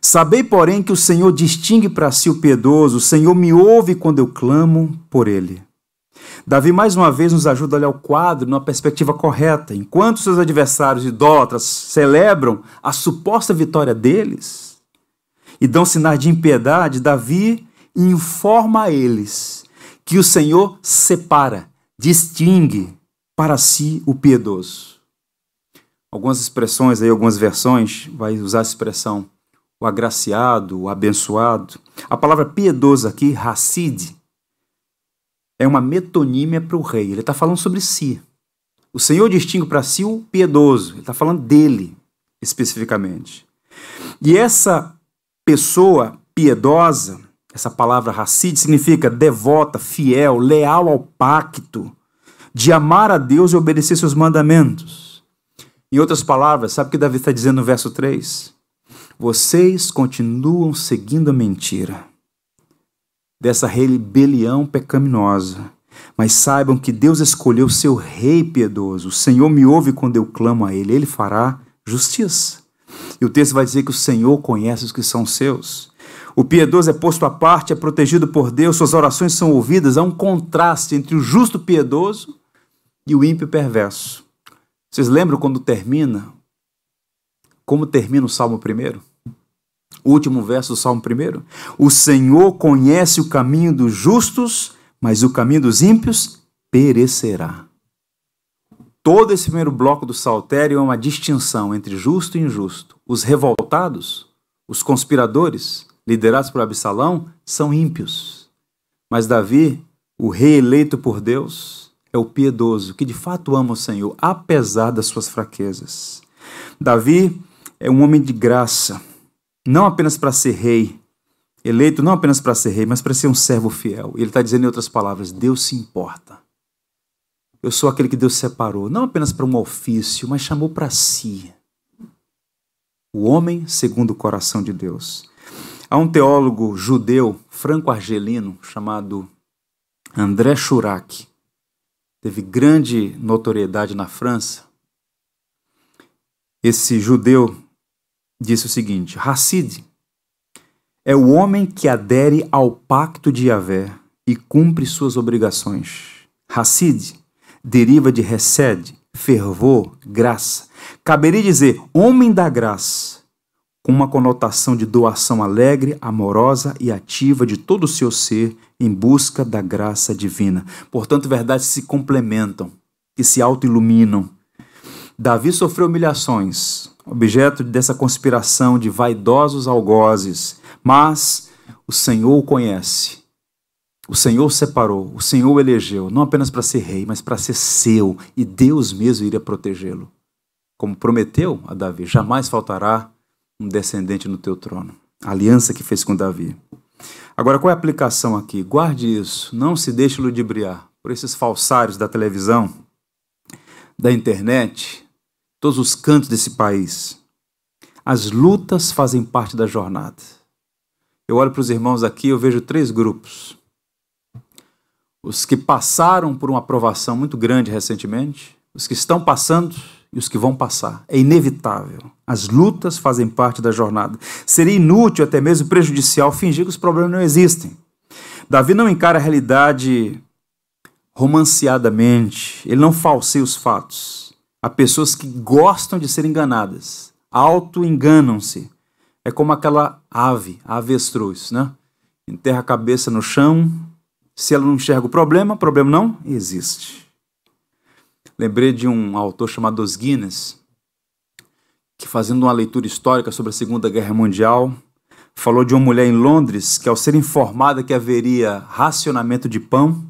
[SPEAKER 1] Sabei, porém, que o Senhor distingue para si o piedoso, o Senhor me ouve quando eu clamo por ele. Davi mais uma vez nos ajuda a olhar o quadro numa perspectiva correta. Enquanto seus adversários idólatras celebram a suposta vitória deles e dão sinais de impiedade, Davi informa a eles que o Senhor separa, distingue para si o piedoso. Algumas expressões aí, algumas versões, vai usar a expressão o agraciado, o abençoado. A palavra piedoso aqui, Hassid, é uma metonímia para o rei. Ele está falando sobre si. O Senhor distingue para si o piedoso. Ele está falando dele, especificamente. E essa pessoa piedosa, essa palavra racide, significa devota, fiel, leal ao pacto, de amar a Deus e obedecer seus mandamentos. Em outras palavras, sabe o que Davi está dizendo no verso 3? Vocês continuam seguindo a mentira dessa rebelião pecaminosa. Mas saibam que Deus escolheu seu rei piedoso. O Senhor me ouve quando eu clamo a Ele. Ele fará justiça. E o texto vai dizer que o Senhor conhece os que são seus. O piedoso é posto à parte, é protegido por Deus, suas orações são ouvidas. Há um contraste entre o justo piedoso e o ímpio perverso. Vocês lembram quando termina? Como termina o Salmo primeiro? O último verso do Salmo primeiro? O Senhor conhece o caminho dos justos, mas o caminho dos ímpios perecerá. Todo esse primeiro bloco do Saltério é uma distinção entre justo e injusto. Os revoltados, os conspiradores, liderados por Absalão, são ímpios. Mas Davi, o rei eleito por Deus, é o piedoso, que de fato ama o Senhor, apesar das suas fraquezas. Davi é um homem de graça, não apenas para ser rei, eleito não apenas para ser rei, mas para ser um servo fiel. Ele está dizendo em outras palavras: Deus se importa. Eu sou aquele que Deus separou, não apenas para um ofício, mas chamou para si. O homem segundo o coração de Deus. Há um teólogo judeu franco-argelino chamado André Churac. Teve grande notoriedade na França. Esse judeu disse o seguinte: Hassid é o homem que adere ao pacto de Yahvé e cumpre suas obrigações. Hassid deriva de recede, fervor, graça. Caberia dizer homem da graça, com uma conotação de doação alegre, amorosa e ativa de todo o seu ser em busca da graça divina. Portanto, verdades se complementam, que se autoiluminam. Davi sofreu humilhações, objeto dessa conspiração de vaidosos algozes, mas o Senhor o conhece o Senhor separou, o Senhor elegeu, não apenas para ser rei, mas para ser seu, e Deus mesmo iria protegê-lo. Como prometeu a Davi: jamais faltará um descendente no teu trono. A aliança que fez com Davi. Agora, qual é a aplicação aqui? Guarde isso, não se deixe ludibriar por esses falsários da televisão, da internet, todos os cantos desse país. As lutas fazem parte da jornada. Eu olho para os irmãos aqui, eu vejo três grupos os que passaram por uma aprovação muito grande recentemente, os que estão passando e os que vão passar. É inevitável. As lutas fazem parte da jornada. Seria inútil, até mesmo prejudicial, fingir que os problemas não existem. Davi não encara a realidade romanceadamente, ele não falseia os fatos. Há pessoas que gostam de ser enganadas, auto-enganam-se. É como aquela ave, a avestruz, né? Enterra a cabeça no chão, se ela não enxerga o problema, o problema não existe. Lembrei de um autor chamado Os Guinness, que fazendo uma leitura histórica sobre a Segunda Guerra Mundial, falou de uma mulher em Londres que, ao ser informada que haveria racionamento de pão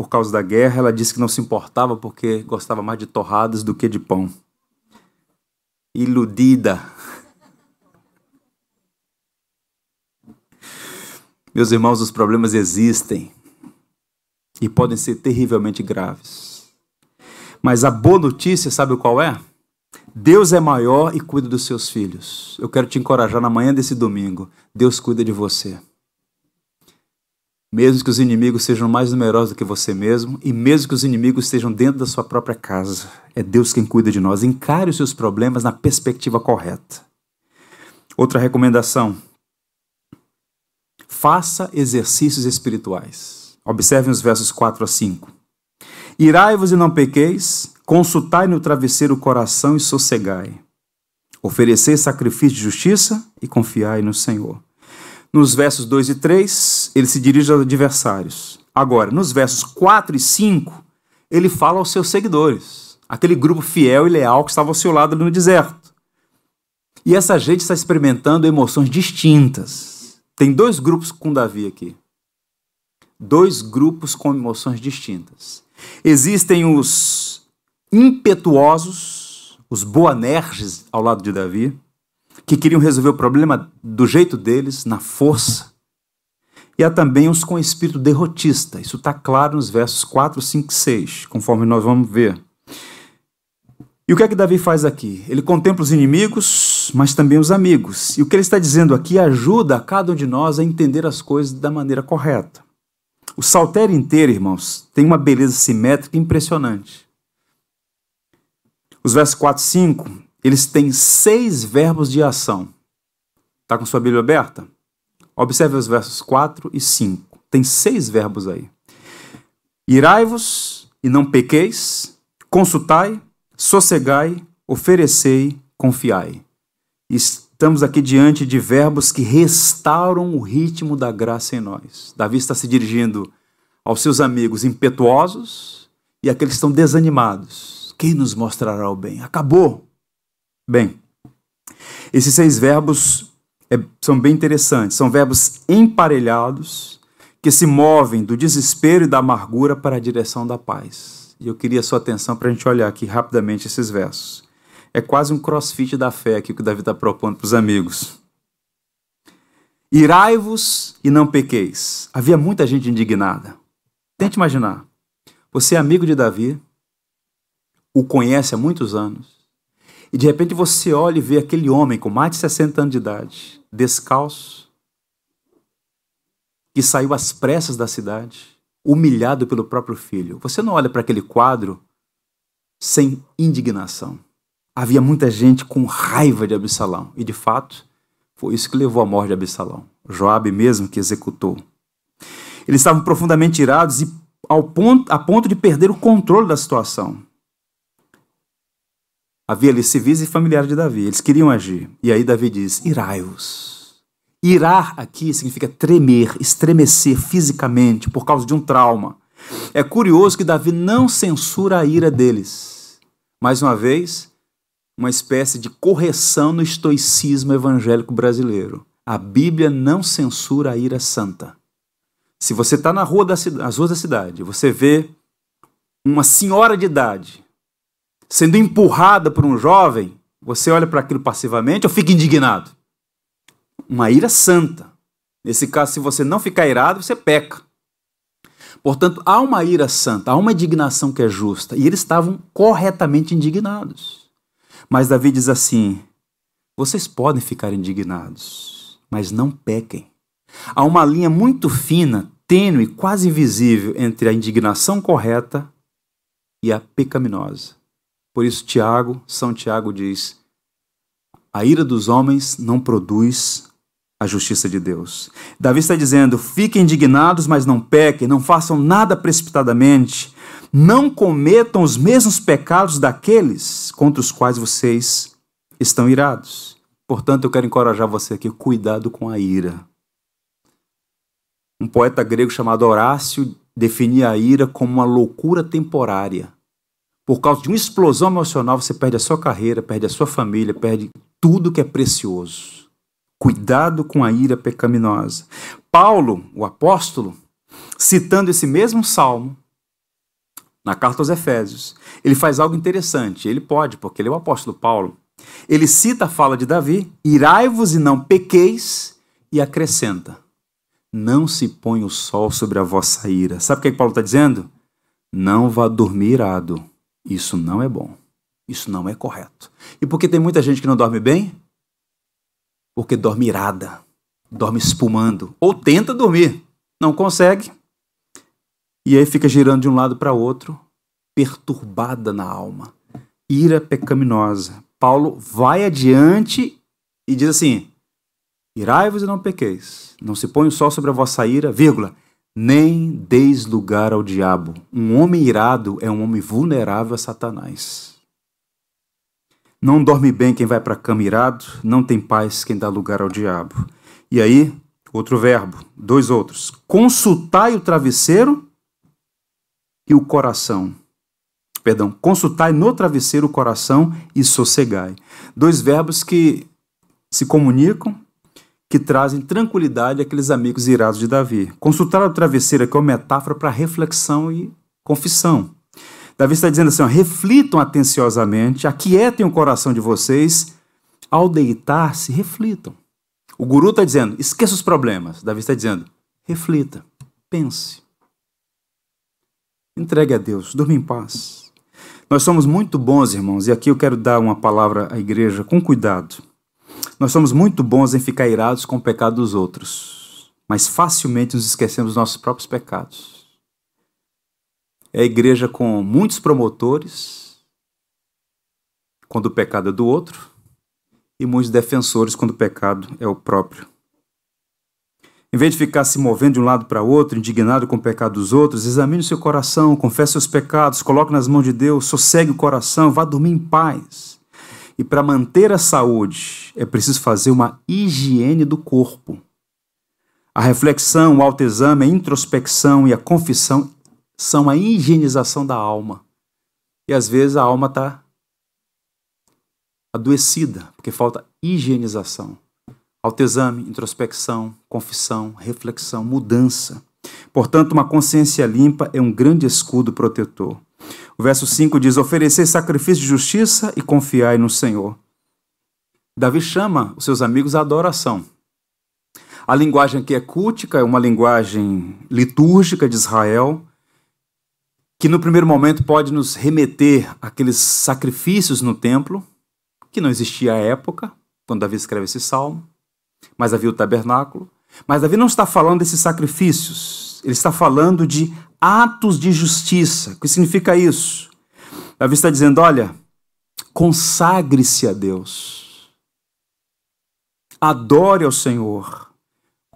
[SPEAKER 1] por causa da guerra, ela disse que não se importava porque gostava mais de torradas do que de pão. Iludida. Meus irmãos, os problemas existem e podem ser terrivelmente graves. Mas a boa notícia, sabe qual é? Deus é maior e cuida dos seus filhos. Eu quero te encorajar na manhã desse domingo. Deus cuida de você. Mesmo que os inimigos sejam mais numerosos do que você mesmo, e mesmo que os inimigos estejam dentro da sua própria casa, é Deus quem cuida de nós. Encare os seus problemas na perspectiva correta. Outra recomendação: faça exercícios espirituais. Observem os versos 4 a 5. Irai-vos e não pequeis, consultai no travesseiro o coração e sossegai. Oferecei sacrifício de justiça e confiai no Senhor. Nos versos 2 e 3, ele se dirige aos adversários. Agora, nos versos 4 e 5, ele fala aos seus seguidores, aquele grupo fiel e leal que estava ao seu lado no deserto. E essa gente está experimentando emoções distintas. Tem dois grupos com Davi aqui dois grupos com emoções distintas. Existem os impetuosos, os boanerges ao lado de Davi, que queriam resolver o problema do jeito deles, na força. E há também os com espírito derrotista. Isso está claro nos versos 4, 5 e 6, conforme nós vamos ver. E o que é que Davi faz aqui? Ele contempla os inimigos, mas também os amigos. E o que ele está dizendo aqui ajuda a cada um de nós a entender as coisas da maneira correta. O saltério inteiro, irmãos, tem uma beleza simétrica impressionante. Os versos 4 e 5, eles têm seis verbos de ação. Está com sua Bíblia aberta? Observe os versos 4 e 5. Tem seis verbos aí. Irai-vos e não pequeis, consultai, sossegai, oferecei, confiai. Estamos aqui diante de verbos que restauram o ritmo da graça em nós. Davi está se dirigindo aos seus amigos impetuosos e àqueles que estão desanimados. Quem nos mostrará o bem? Acabou. Bem, esses seis verbos é, são bem interessantes. São verbos emparelhados que se movem do desespero e da amargura para a direção da paz. E eu queria a sua atenção para a gente olhar aqui rapidamente esses versos. É quase um crossfit da fé aqui que o Davi está propondo para os amigos. Irai-vos e não pequeis. Havia muita gente indignada. Tente imaginar. Você é amigo de Davi, o conhece há muitos anos, e de repente você olha e vê aquele homem com mais de 60 anos de idade, descalço, que saiu às pressas da cidade, humilhado pelo próprio filho. Você não olha para aquele quadro sem indignação havia muita gente com raiva de Absalão. E de fato, foi isso que levou à morte de Absalão. Joabe mesmo que executou. Eles estavam profundamente irados e ao ponto, a ponto de perder o controle da situação. Havia ali civis e familiares de Davi. Eles queriam agir. E aí Davi diz: Irai-vos. Irar aqui significa tremer, estremecer fisicamente por causa de um trauma. É curioso que Davi não censura a ira deles. Mais uma vez, uma espécie de correção no estoicismo evangélico brasileiro. A Bíblia não censura a ira santa. Se você está na rua das ruas da cidade, você vê uma senhora de idade sendo empurrada por um jovem, você olha para aquilo passivamente ou fica indignado? Uma ira santa. Nesse caso, se você não ficar irado, você peca. Portanto, há uma ira santa, há uma indignação que é justa, e eles estavam corretamente indignados. Mas Davi diz assim: vocês podem ficar indignados, mas não pequem. Há uma linha muito fina, tênue, quase invisível entre a indignação correta e a pecaminosa. Por isso, Tiago, São Tiago diz: a ira dos homens não produz a justiça de Deus. Davi está dizendo: fiquem indignados, mas não pequem, não façam nada precipitadamente, não cometam os mesmos pecados daqueles contra os quais vocês estão irados. Portanto, eu quero encorajar você aqui, cuidado com a ira. Um poeta grego chamado Horácio definia a ira como uma loucura temporária. Por causa de uma explosão emocional, você perde a sua carreira, perde a sua família, perde tudo que é precioso. Cuidado com a ira pecaminosa. Paulo, o apóstolo, citando esse mesmo salmo, na carta aos Efésios, ele faz algo interessante. Ele pode, porque ele é o apóstolo Paulo. Ele cita a fala de Davi: Irai-vos e não pequeis, e acrescenta: Não se põe o sol sobre a vossa ira. Sabe o que, é que Paulo está dizendo? Não vá dormir irado. Isso não é bom. Isso não é correto. E por que tem muita gente que não dorme bem? Porque dorme irada, dorme espumando, ou tenta dormir, não consegue, e aí fica girando de um lado para outro, perturbada na alma. Ira pecaminosa. Paulo vai adiante e diz assim: Irai-vos e não pequeis. Não se põe o sol sobre a vossa ira, vírgula, nem deis lugar ao diabo. Um homem irado é um homem vulnerável a Satanás. Não dorme bem quem vai para a cama irado, não tem paz quem dá lugar ao diabo. E aí, outro verbo, dois outros. Consultai o travesseiro e o coração. Perdão, consultai no travesseiro o coração e sossegai. Dois verbos que se comunicam, que trazem tranquilidade àqueles amigos irados de Davi. Consultar o travesseiro aqui é uma metáfora para reflexão e confissão. Davi está dizendo assim: ó, reflitam atenciosamente, aquietem o coração de vocês, ao deitar-se, reflitam. O guru está dizendo: esqueça os problemas. Davi está dizendo: reflita, pense. Entregue a Deus, durma em paz. Nós somos muito bons, irmãos, e aqui eu quero dar uma palavra à igreja com cuidado. Nós somos muito bons em ficar irados com o pecado dos outros, mas facilmente nos esquecemos dos nossos próprios pecados. É a igreja com muitos promotores quando o pecado é do outro e muitos defensores quando o pecado é o próprio. Em vez de ficar se movendo de um lado para outro, indignado com o pecado dos outros, examine o seu coração, confesse seus pecados, coloque nas mãos de Deus, sossegue o coração, vá dormir em paz. E para manter a saúde, é preciso fazer uma higiene do corpo. A reflexão, o autoexame, a introspecção e a confissão são a higienização da alma. E às vezes a alma está adoecida, porque falta higienização. Autoexame, introspecção, confissão, reflexão, mudança. Portanto, uma consciência limpa é um grande escudo protetor. O verso 5 diz: Oferecer sacrifício de justiça e confiai no Senhor. Davi chama os seus amigos à adoração. A linguagem aqui é cultica, é uma linguagem litúrgica de Israel, que no primeiro momento pode nos remeter àqueles sacrifícios no templo, que não existia à época, quando Davi escreve esse salmo mas havia o tabernáculo. Mas Davi não está falando desses sacrifícios, ele está falando de atos de justiça. O que significa isso? Davi está dizendo: olha, consagre-se a Deus, adore ao Senhor,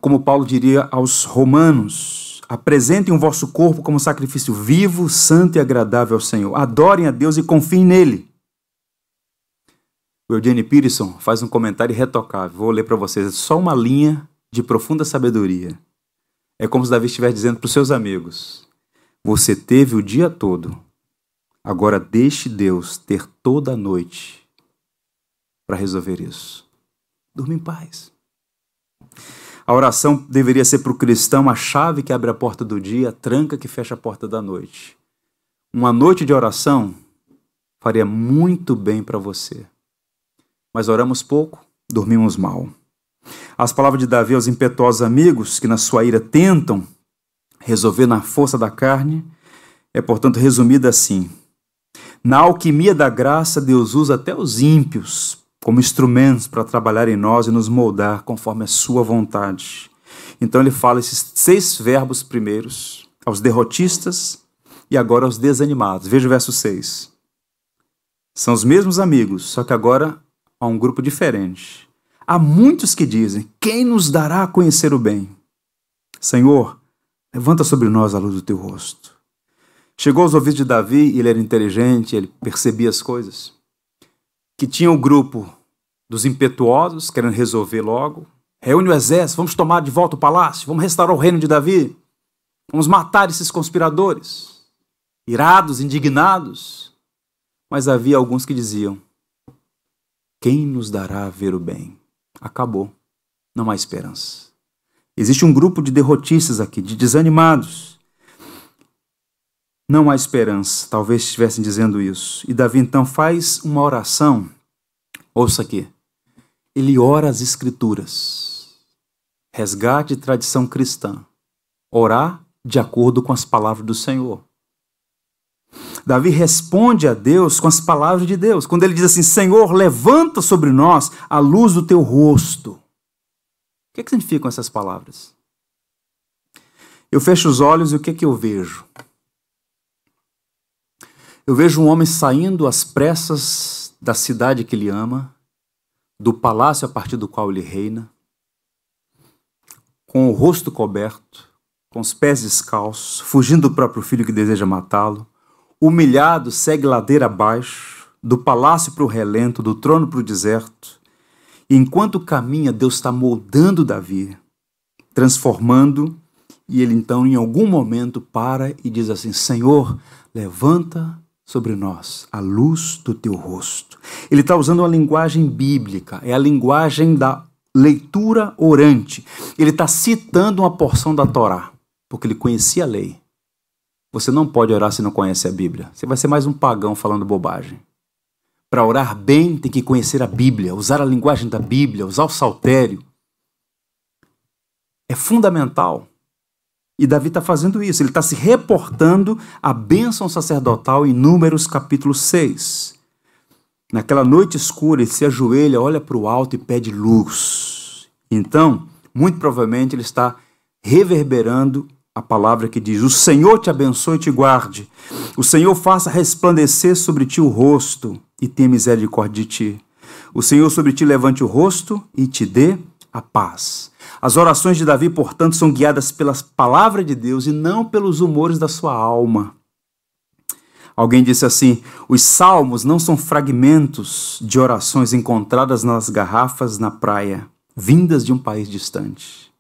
[SPEAKER 1] como Paulo diria aos Romanos: apresentem o vosso corpo como sacrifício vivo, santo e agradável ao Senhor. Adorem a Deus e confiem nele. O Eugene Peterson faz um comentário retocável. Vou ler para vocês. É só uma linha de profunda sabedoria. É como se Davi estivesse dizendo para os seus amigos: Você teve o dia todo, agora deixe Deus ter toda a noite para resolver isso. Durma em paz. A oração deveria ser para o cristão a chave que abre a porta do dia, a tranca que fecha a porta da noite. Uma noite de oração faria muito bem para você mas oramos pouco, dormimos mal. As palavras de Davi aos impetuosos amigos que na sua ira tentam resolver na força da carne é, portanto, resumida assim: Na alquimia da graça, Deus usa até os ímpios como instrumentos para trabalhar em nós e nos moldar conforme a sua vontade. Então ele fala esses seis verbos primeiros aos derrotistas e agora aos desanimados. Veja o verso 6. São os mesmos amigos, só que agora a um grupo diferente. Há muitos que dizem: Quem nos dará a conhecer o bem? Senhor, levanta sobre nós a luz do teu rosto. Chegou aos ouvidos de Davi, ele era inteligente, ele percebia as coisas. Que tinha o um grupo dos impetuosos, querendo resolver logo. Reúne o exército, vamos tomar de volta o palácio, vamos restaurar o reino de Davi. Vamos matar esses conspiradores. Irados, indignados. Mas havia alguns que diziam: quem nos dará ver o bem? Acabou. Não há esperança. Existe um grupo de derrotistas aqui, de desanimados. Não há esperança. Talvez estivessem dizendo isso. E Davi então faz uma oração. Ouça aqui. Ele ora as Escrituras. Resgate tradição cristã. Orar de acordo com as palavras do Senhor. Davi responde a Deus com as palavras de Deus. Quando ele diz assim: Senhor, levanta sobre nós a luz do teu rosto. O que, é que significam essas palavras? Eu fecho os olhos e o que, é que eu vejo? Eu vejo um homem saindo às pressas da cidade que ele ama, do palácio a partir do qual ele reina, com o rosto coberto, com os pés descalços, fugindo do próprio filho que deseja matá-lo, Humilhado, segue ladeira abaixo, do palácio para o relento, do trono para o deserto. E enquanto caminha, Deus está moldando Davi, transformando, e ele então, em algum momento, para e diz assim: Senhor, levanta sobre nós a luz do teu rosto. Ele está usando uma linguagem bíblica, é a linguagem da leitura orante. Ele está citando uma porção da Torá, porque ele conhecia a lei. Você não pode orar se não conhece a Bíblia. Você vai ser mais um pagão falando bobagem. Para orar bem, tem que conhecer a Bíblia, usar a linguagem da Bíblia, usar o saltério. É fundamental. E Davi está fazendo isso. Ele está se reportando à bênção sacerdotal em Números capítulo 6. Naquela noite escura, ele se ajoelha, olha para o alto e pede luz. Então, muito provavelmente, ele está reverberando a palavra que diz: O Senhor te abençoe e te guarde. O Senhor faça resplandecer sobre ti o rosto e tenha misericórdia de ti. O Senhor sobre ti levante o rosto e te dê a paz. As orações de Davi, portanto, são guiadas pela palavra de Deus e não pelos humores da sua alma. Alguém disse assim: os salmos não são fragmentos de orações encontradas nas garrafas na praia, vindas de um país distante.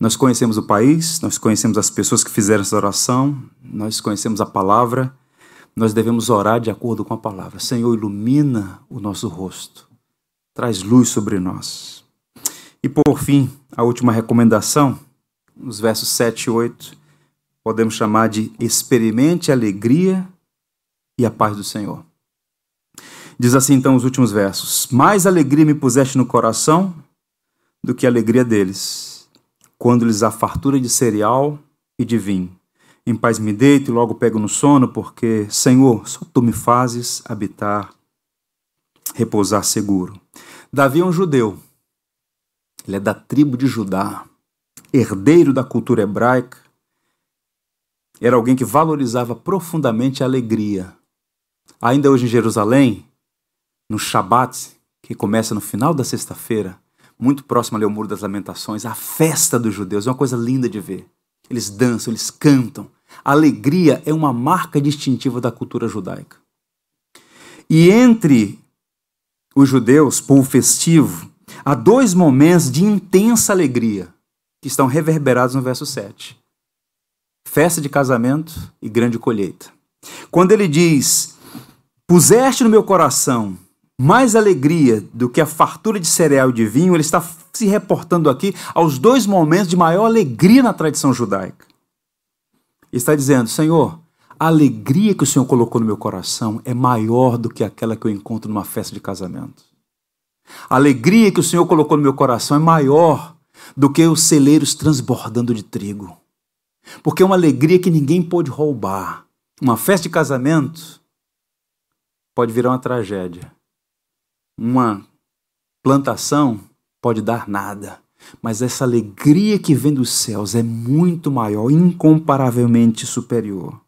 [SPEAKER 1] Nós conhecemos o país, nós conhecemos as pessoas que fizeram essa oração, nós conhecemos a palavra, nós devemos orar de acordo com a palavra. Senhor, ilumina o nosso rosto, traz luz sobre nós. E por fim, a última recomendação, nos versos 7 e 8, podemos chamar de experimente a alegria e a paz do Senhor. Diz assim então os últimos versos: Mais alegria me puseste no coração do que a alegria deles, quando lhes há fartura de cereal e de vinho. Em paz me deito e logo pego no sono, porque, Senhor, só tu me fazes habitar, repousar seguro. Davi é um judeu ele é da tribo de Judá, herdeiro da cultura hebraica. Era alguém que valorizava profundamente a alegria. Ainda hoje em Jerusalém, no Shabat, que começa no final da sexta-feira, muito próximo ali ao Muro das Lamentações, a festa dos judeus é uma coisa linda de ver. Eles dançam, eles cantam. Alegria é uma marca distintiva da cultura judaica. E entre os judeus, povo festivo, Há dois momentos de intensa alegria que estão reverberados no verso 7. Festa de casamento e grande colheita. Quando ele diz: Puseste no meu coração mais alegria do que a fartura de cereal e de vinho, ele está se reportando aqui aos dois momentos de maior alegria na tradição judaica. Está dizendo: Senhor, a alegria que o Senhor colocou no meu coração é maior do que aquela que eu encontro numa festa de casamento. A alegria que o Senhor colocou no meu coração é maior do que os celeiros transbordando de trigo. Porque é uma alegria que ninguém pode roubar. Uma festa de casamento pode virar uma tragédia. Uma plantação pode dar nada. Mas essa alegria que vem dos céus é muito maior, incomparavelmente superior.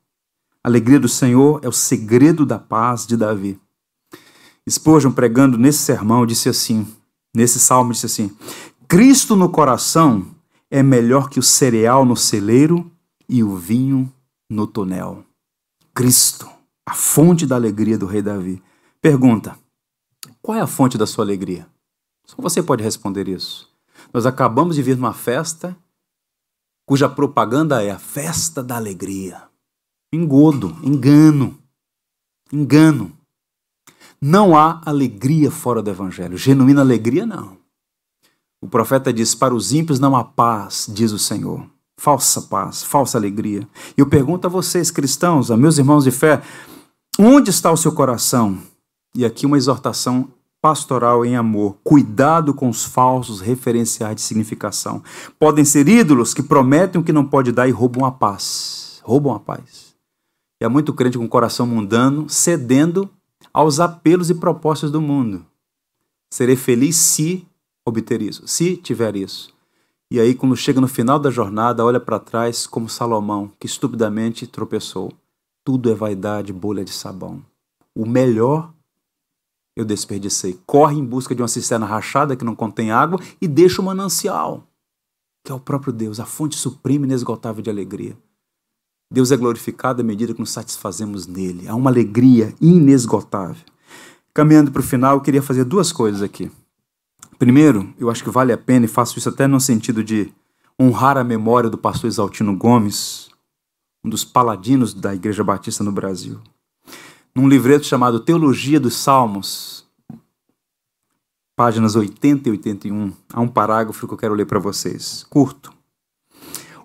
[SPEAKER 1] A alegria do Senhor é o segredo da paz de Davi. Spurgeon, pregando nesse sermão, disse assim, nesse salmo, disse assim: Cristo no coração é melhor que o cereal no celeiro e o vinho no tonel. Cristo, a fonte da alegria do rei Davi. Pergunta: qual é a fonte da sua alegria? Só você pode responder isso. Nós acabamos de vir numa festa cuja propaganda é a festa da alegria. Engodo, engano, engano. Não há alegria fora do Evangelho. Genuína alegria, não. O profeta diz: Para os ímpios não há paz, diz o Senhor. Falsa paz, falsa alegria. E eu pergunto a vocês, cristãos, a meus irmãos de fé, onde está o seu coração? E aqui uma exortação pastoral em amor. Cuidado com os falsos referenciais de significação. Podem ser ídolos que prometem o que não pode dar e roubam a paz. Roubam a paz. E há muito crente com o coração mundano cedendo aos apelos e propostas do mundo. Serei feliz se obter isso, se tiver isso. E aí, quando chega no final da jornada, olha para trás como Salomão, que estupidamente tropeçou. Tudo é vaidade, bolha de sabão. O melhor eu desperdicei. Corre em busca de uma cisterna rachada que não contém água e deixa o manancial, que é o próprio Deus, a fonte suprema e inesgotável de alegria. Deus é glorificado à medida que nos satisfazemos nele. Há uma alegria inesgotável. Caminhando para o final, eu queria fazer duas coisas aqui. Primeiro, eu acho que vale a pena, e faço isso até no sentido de honrar a memória do pastor Exaltino Gomes, um dos paladinos da Igreja Batista no Brasil. Num livreto chamado Teologia dos Salmos, páginas 80 e 81, há um parágrafo que eu quero ler para vocês, curto.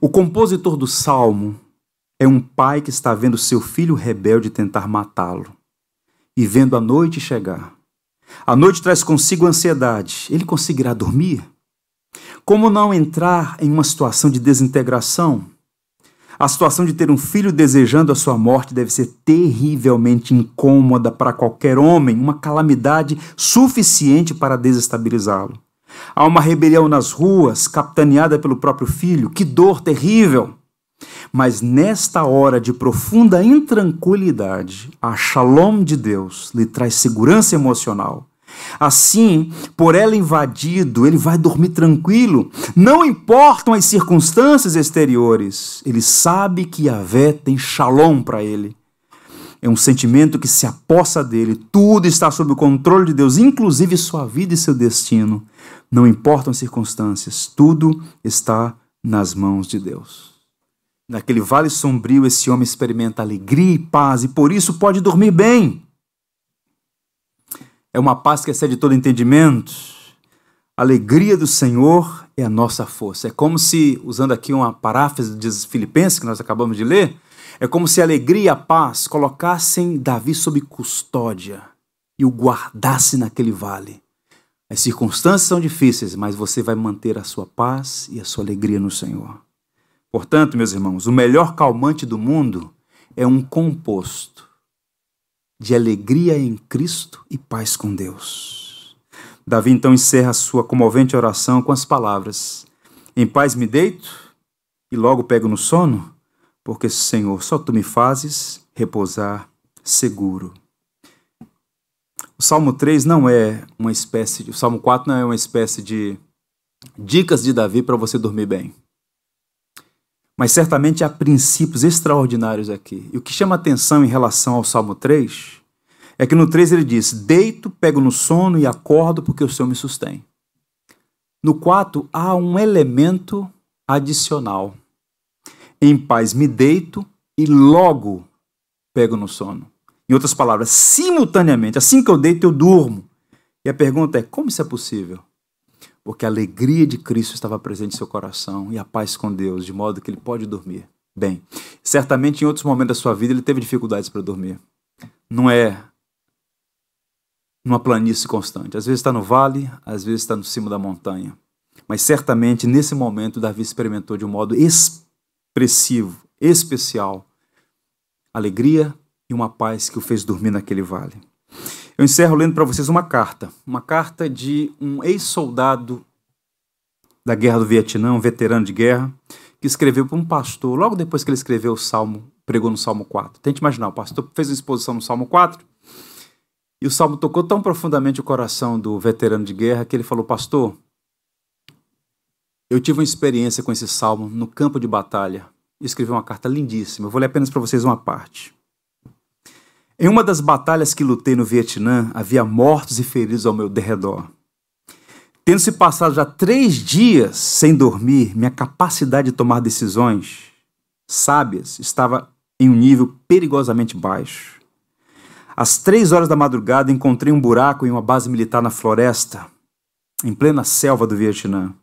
[SPEAKER 1] O compositor do salmo é um pai que está vendo seu filho rebelde tentar matá-lo e vendo a noite chegar. A noite traz consigo ansiedade. Ele conseguirá dormir? Como não entrar em uma situação de desintegração? A situação de ter um filho desejando a sua morte deve ser terrivelmente incômoda para qualquer homem, uma calamidade suficiente para desestabilizá-lo. Há uma rebelião nas ruas, capitaneada pelo próprio filho. Que dor terrível! Mas nesta hora de profunda intranquilidade, a shalom de Deus lhe traz segurança emocional. Assim, por ela invadido, ele vai dormir tranquilo. Não importam as circunstâncias exteriores. Ele sabe que Yahvé tem shalom para ele. É um sentimento que se apossa dele. Tudo está sob o controle de Deus, inclusive sua vida e seu destino. Não importam as circunstâncias, tudo está nas mãos de Deus. Naquele vale sombrio, esse homem experimenta alegria e paz e por isso pode dormir bem. É uma paz que excede todo entendimento. A alegria do Senhor é a nossa força. É como se, usando aqui uma paráfrase de Filipenses que nós acabamos de ler, é como se a alegria e a paz colocassem Davi sob custódia e o guardasse naquele vale. As circunstâncias são difíceis, mas você vai manter a sua paz e a sua alegria no Senhor. Portanto, meus irmãos, o melhor calmante do mundo é um composto de alegria em Cristo e paz com Deus. Davi então encerra a sua comovente oração com as palavras: Em paz me deito e logo pego no sono, porque, Senhor, só tu me fazes repousar seguro. O Salmo 3 não é uma espécie, de, o Salmo 4 não é uma espécie de dicas de Davi para você dormir bem. Mas certamente há princípios extraordinários aqui. E o que chama atenção em relação ao Salmo 3 é que no 3 ele diz: Deito, pego no sono e acordo porque o Senhor me sustém. No 4 há um elemento adicional. Em paz me deito e logo pego no sono. Em outras palavras, simultaneamente, assim que eu deito, eu durmo. E a pergunta é: como isso é possível? Porque a alegria de Cristo estava presente em seu coração e a paz com Deus, de modo que ele pode dormir. Bem, certamente em outros momentos da sua vida ele teve dificuldades para dormir. Não é numa planície constante. Às vezes está no vale, às vezes está no cimo da montanha. Mas certamente nesse momento Davi experimentou de um modo expressivo, especial, alegria e uma paz que o fez dormir naquele vale. Eu encerro lendo para vocês uma carta, uma carta de um ex-soldado da Guerra do Vietnã, um veterano de guerra, que escreveu para um pastor, logo depois que ele escreveu o Salmo, pregou no Salmo 4. Tente imaginar, o pastor fez uma exposição no Salmo 4, e o Salmo tocou tão profundamente o coração do veterano de guerra que ele falou, pastor, eu tive uma experiência com esse Salmo no campo de batalha, e escreveu uma carta lindíssima, eu vou ler apenas para vocês uma parte. Em uma das batalhas que lutei no Vietnã, havia mortos e feridos ao meu derredor. Tendo se passado já três dias sem dormir, minha capacidade de tomar decisões sábias estava em um nível perigosamente baixo. Às três horas da madrugada, encontrei um buraco em uma base militar na floresta, em plena selva do Vietnã.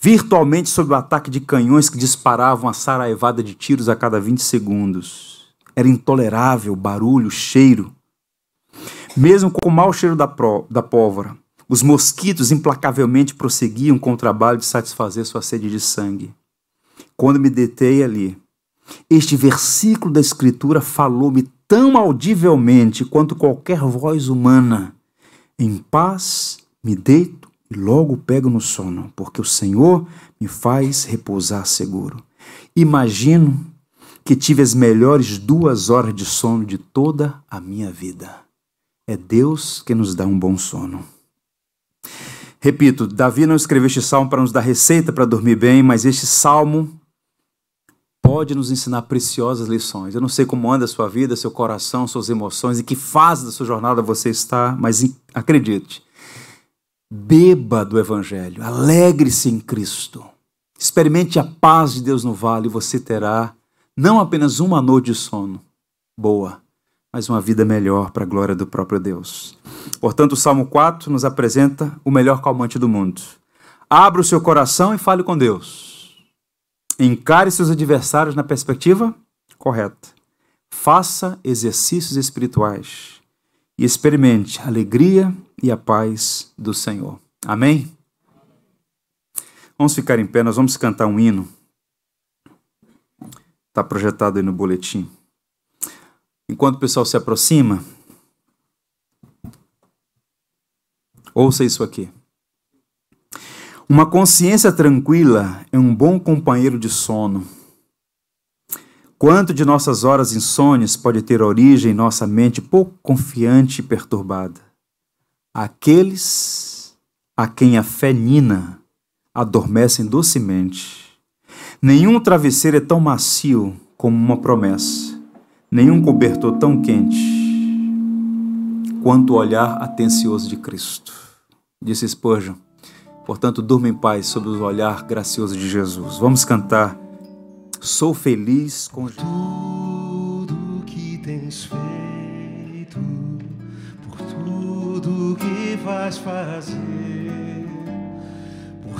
[SPEAKER 1] Virtualmente sob o ataque de canhões que disparavam a saraivada de tiros a cada 20 segundos. Era intolerável barulho, cheiro. Mesmo com o mau cheiro da, pró, da pólvora, os mosquitos implacavelmente prosseguiam com o trabalho de satisfazer sua sede de sangue. Quando me detei ali, este versículo da Escritura falou-me tão audivelmente quanto qualquer voz humana. Em paz me deito e logo pego no sono, porque o Senhor me faz repousar seguro. Imagino que tive as melhores duas horas de sono de toda a minha vida. É Deus que nos dá um bom sono. Repito, Davi não escreveu este salmo para nos dar receita para dormir bem, mas este salmo pode nos ensinar preciosas lições. Eu não sei como anda a sua vida, seu coração, suas emoções, em que fase da sua jornada você está, mas acredite, beba do Evangelho, alegre-se em Cristo, experimente a paz de Deus no vale e você terá não apenas uma noite de sono boa, mas uma vida melhor para a glória do próprio Deus. Portanto, o Salmo 4 nos apresenta o melhor calmante do mundo. Abra o seu coração e fale com Deus. Encare seus adversários na perspectiva correta. Faça exercícios espirituais e experimente a alegria e a paz do Senhor. Amém? Vamos ficar em pé, nós vamos cantar um hino. Está projetado aí no boletim. Enquanto o pessoal se aproxima, ouça isso aqui. Uma consciência tranquila é um bom companheiro de sono. Quanto de nossas horas insônias pode ter origem em nossa mente pouco confiante e perturbada? Aqueles a quem a fé nina adormecem docemente. Nenhum travesseiro é tão macio como uma promessa, nenhum cobertor tão quente quanto o olhar atencioso de Cristo. Disse Spurgeon. Portanto, durma em paz sob o olhar gracioso de Jesus. Vamos cantar. Sou feliz com
[SPEAKER 2] tudo que tens feito, por tudo que vais fazer,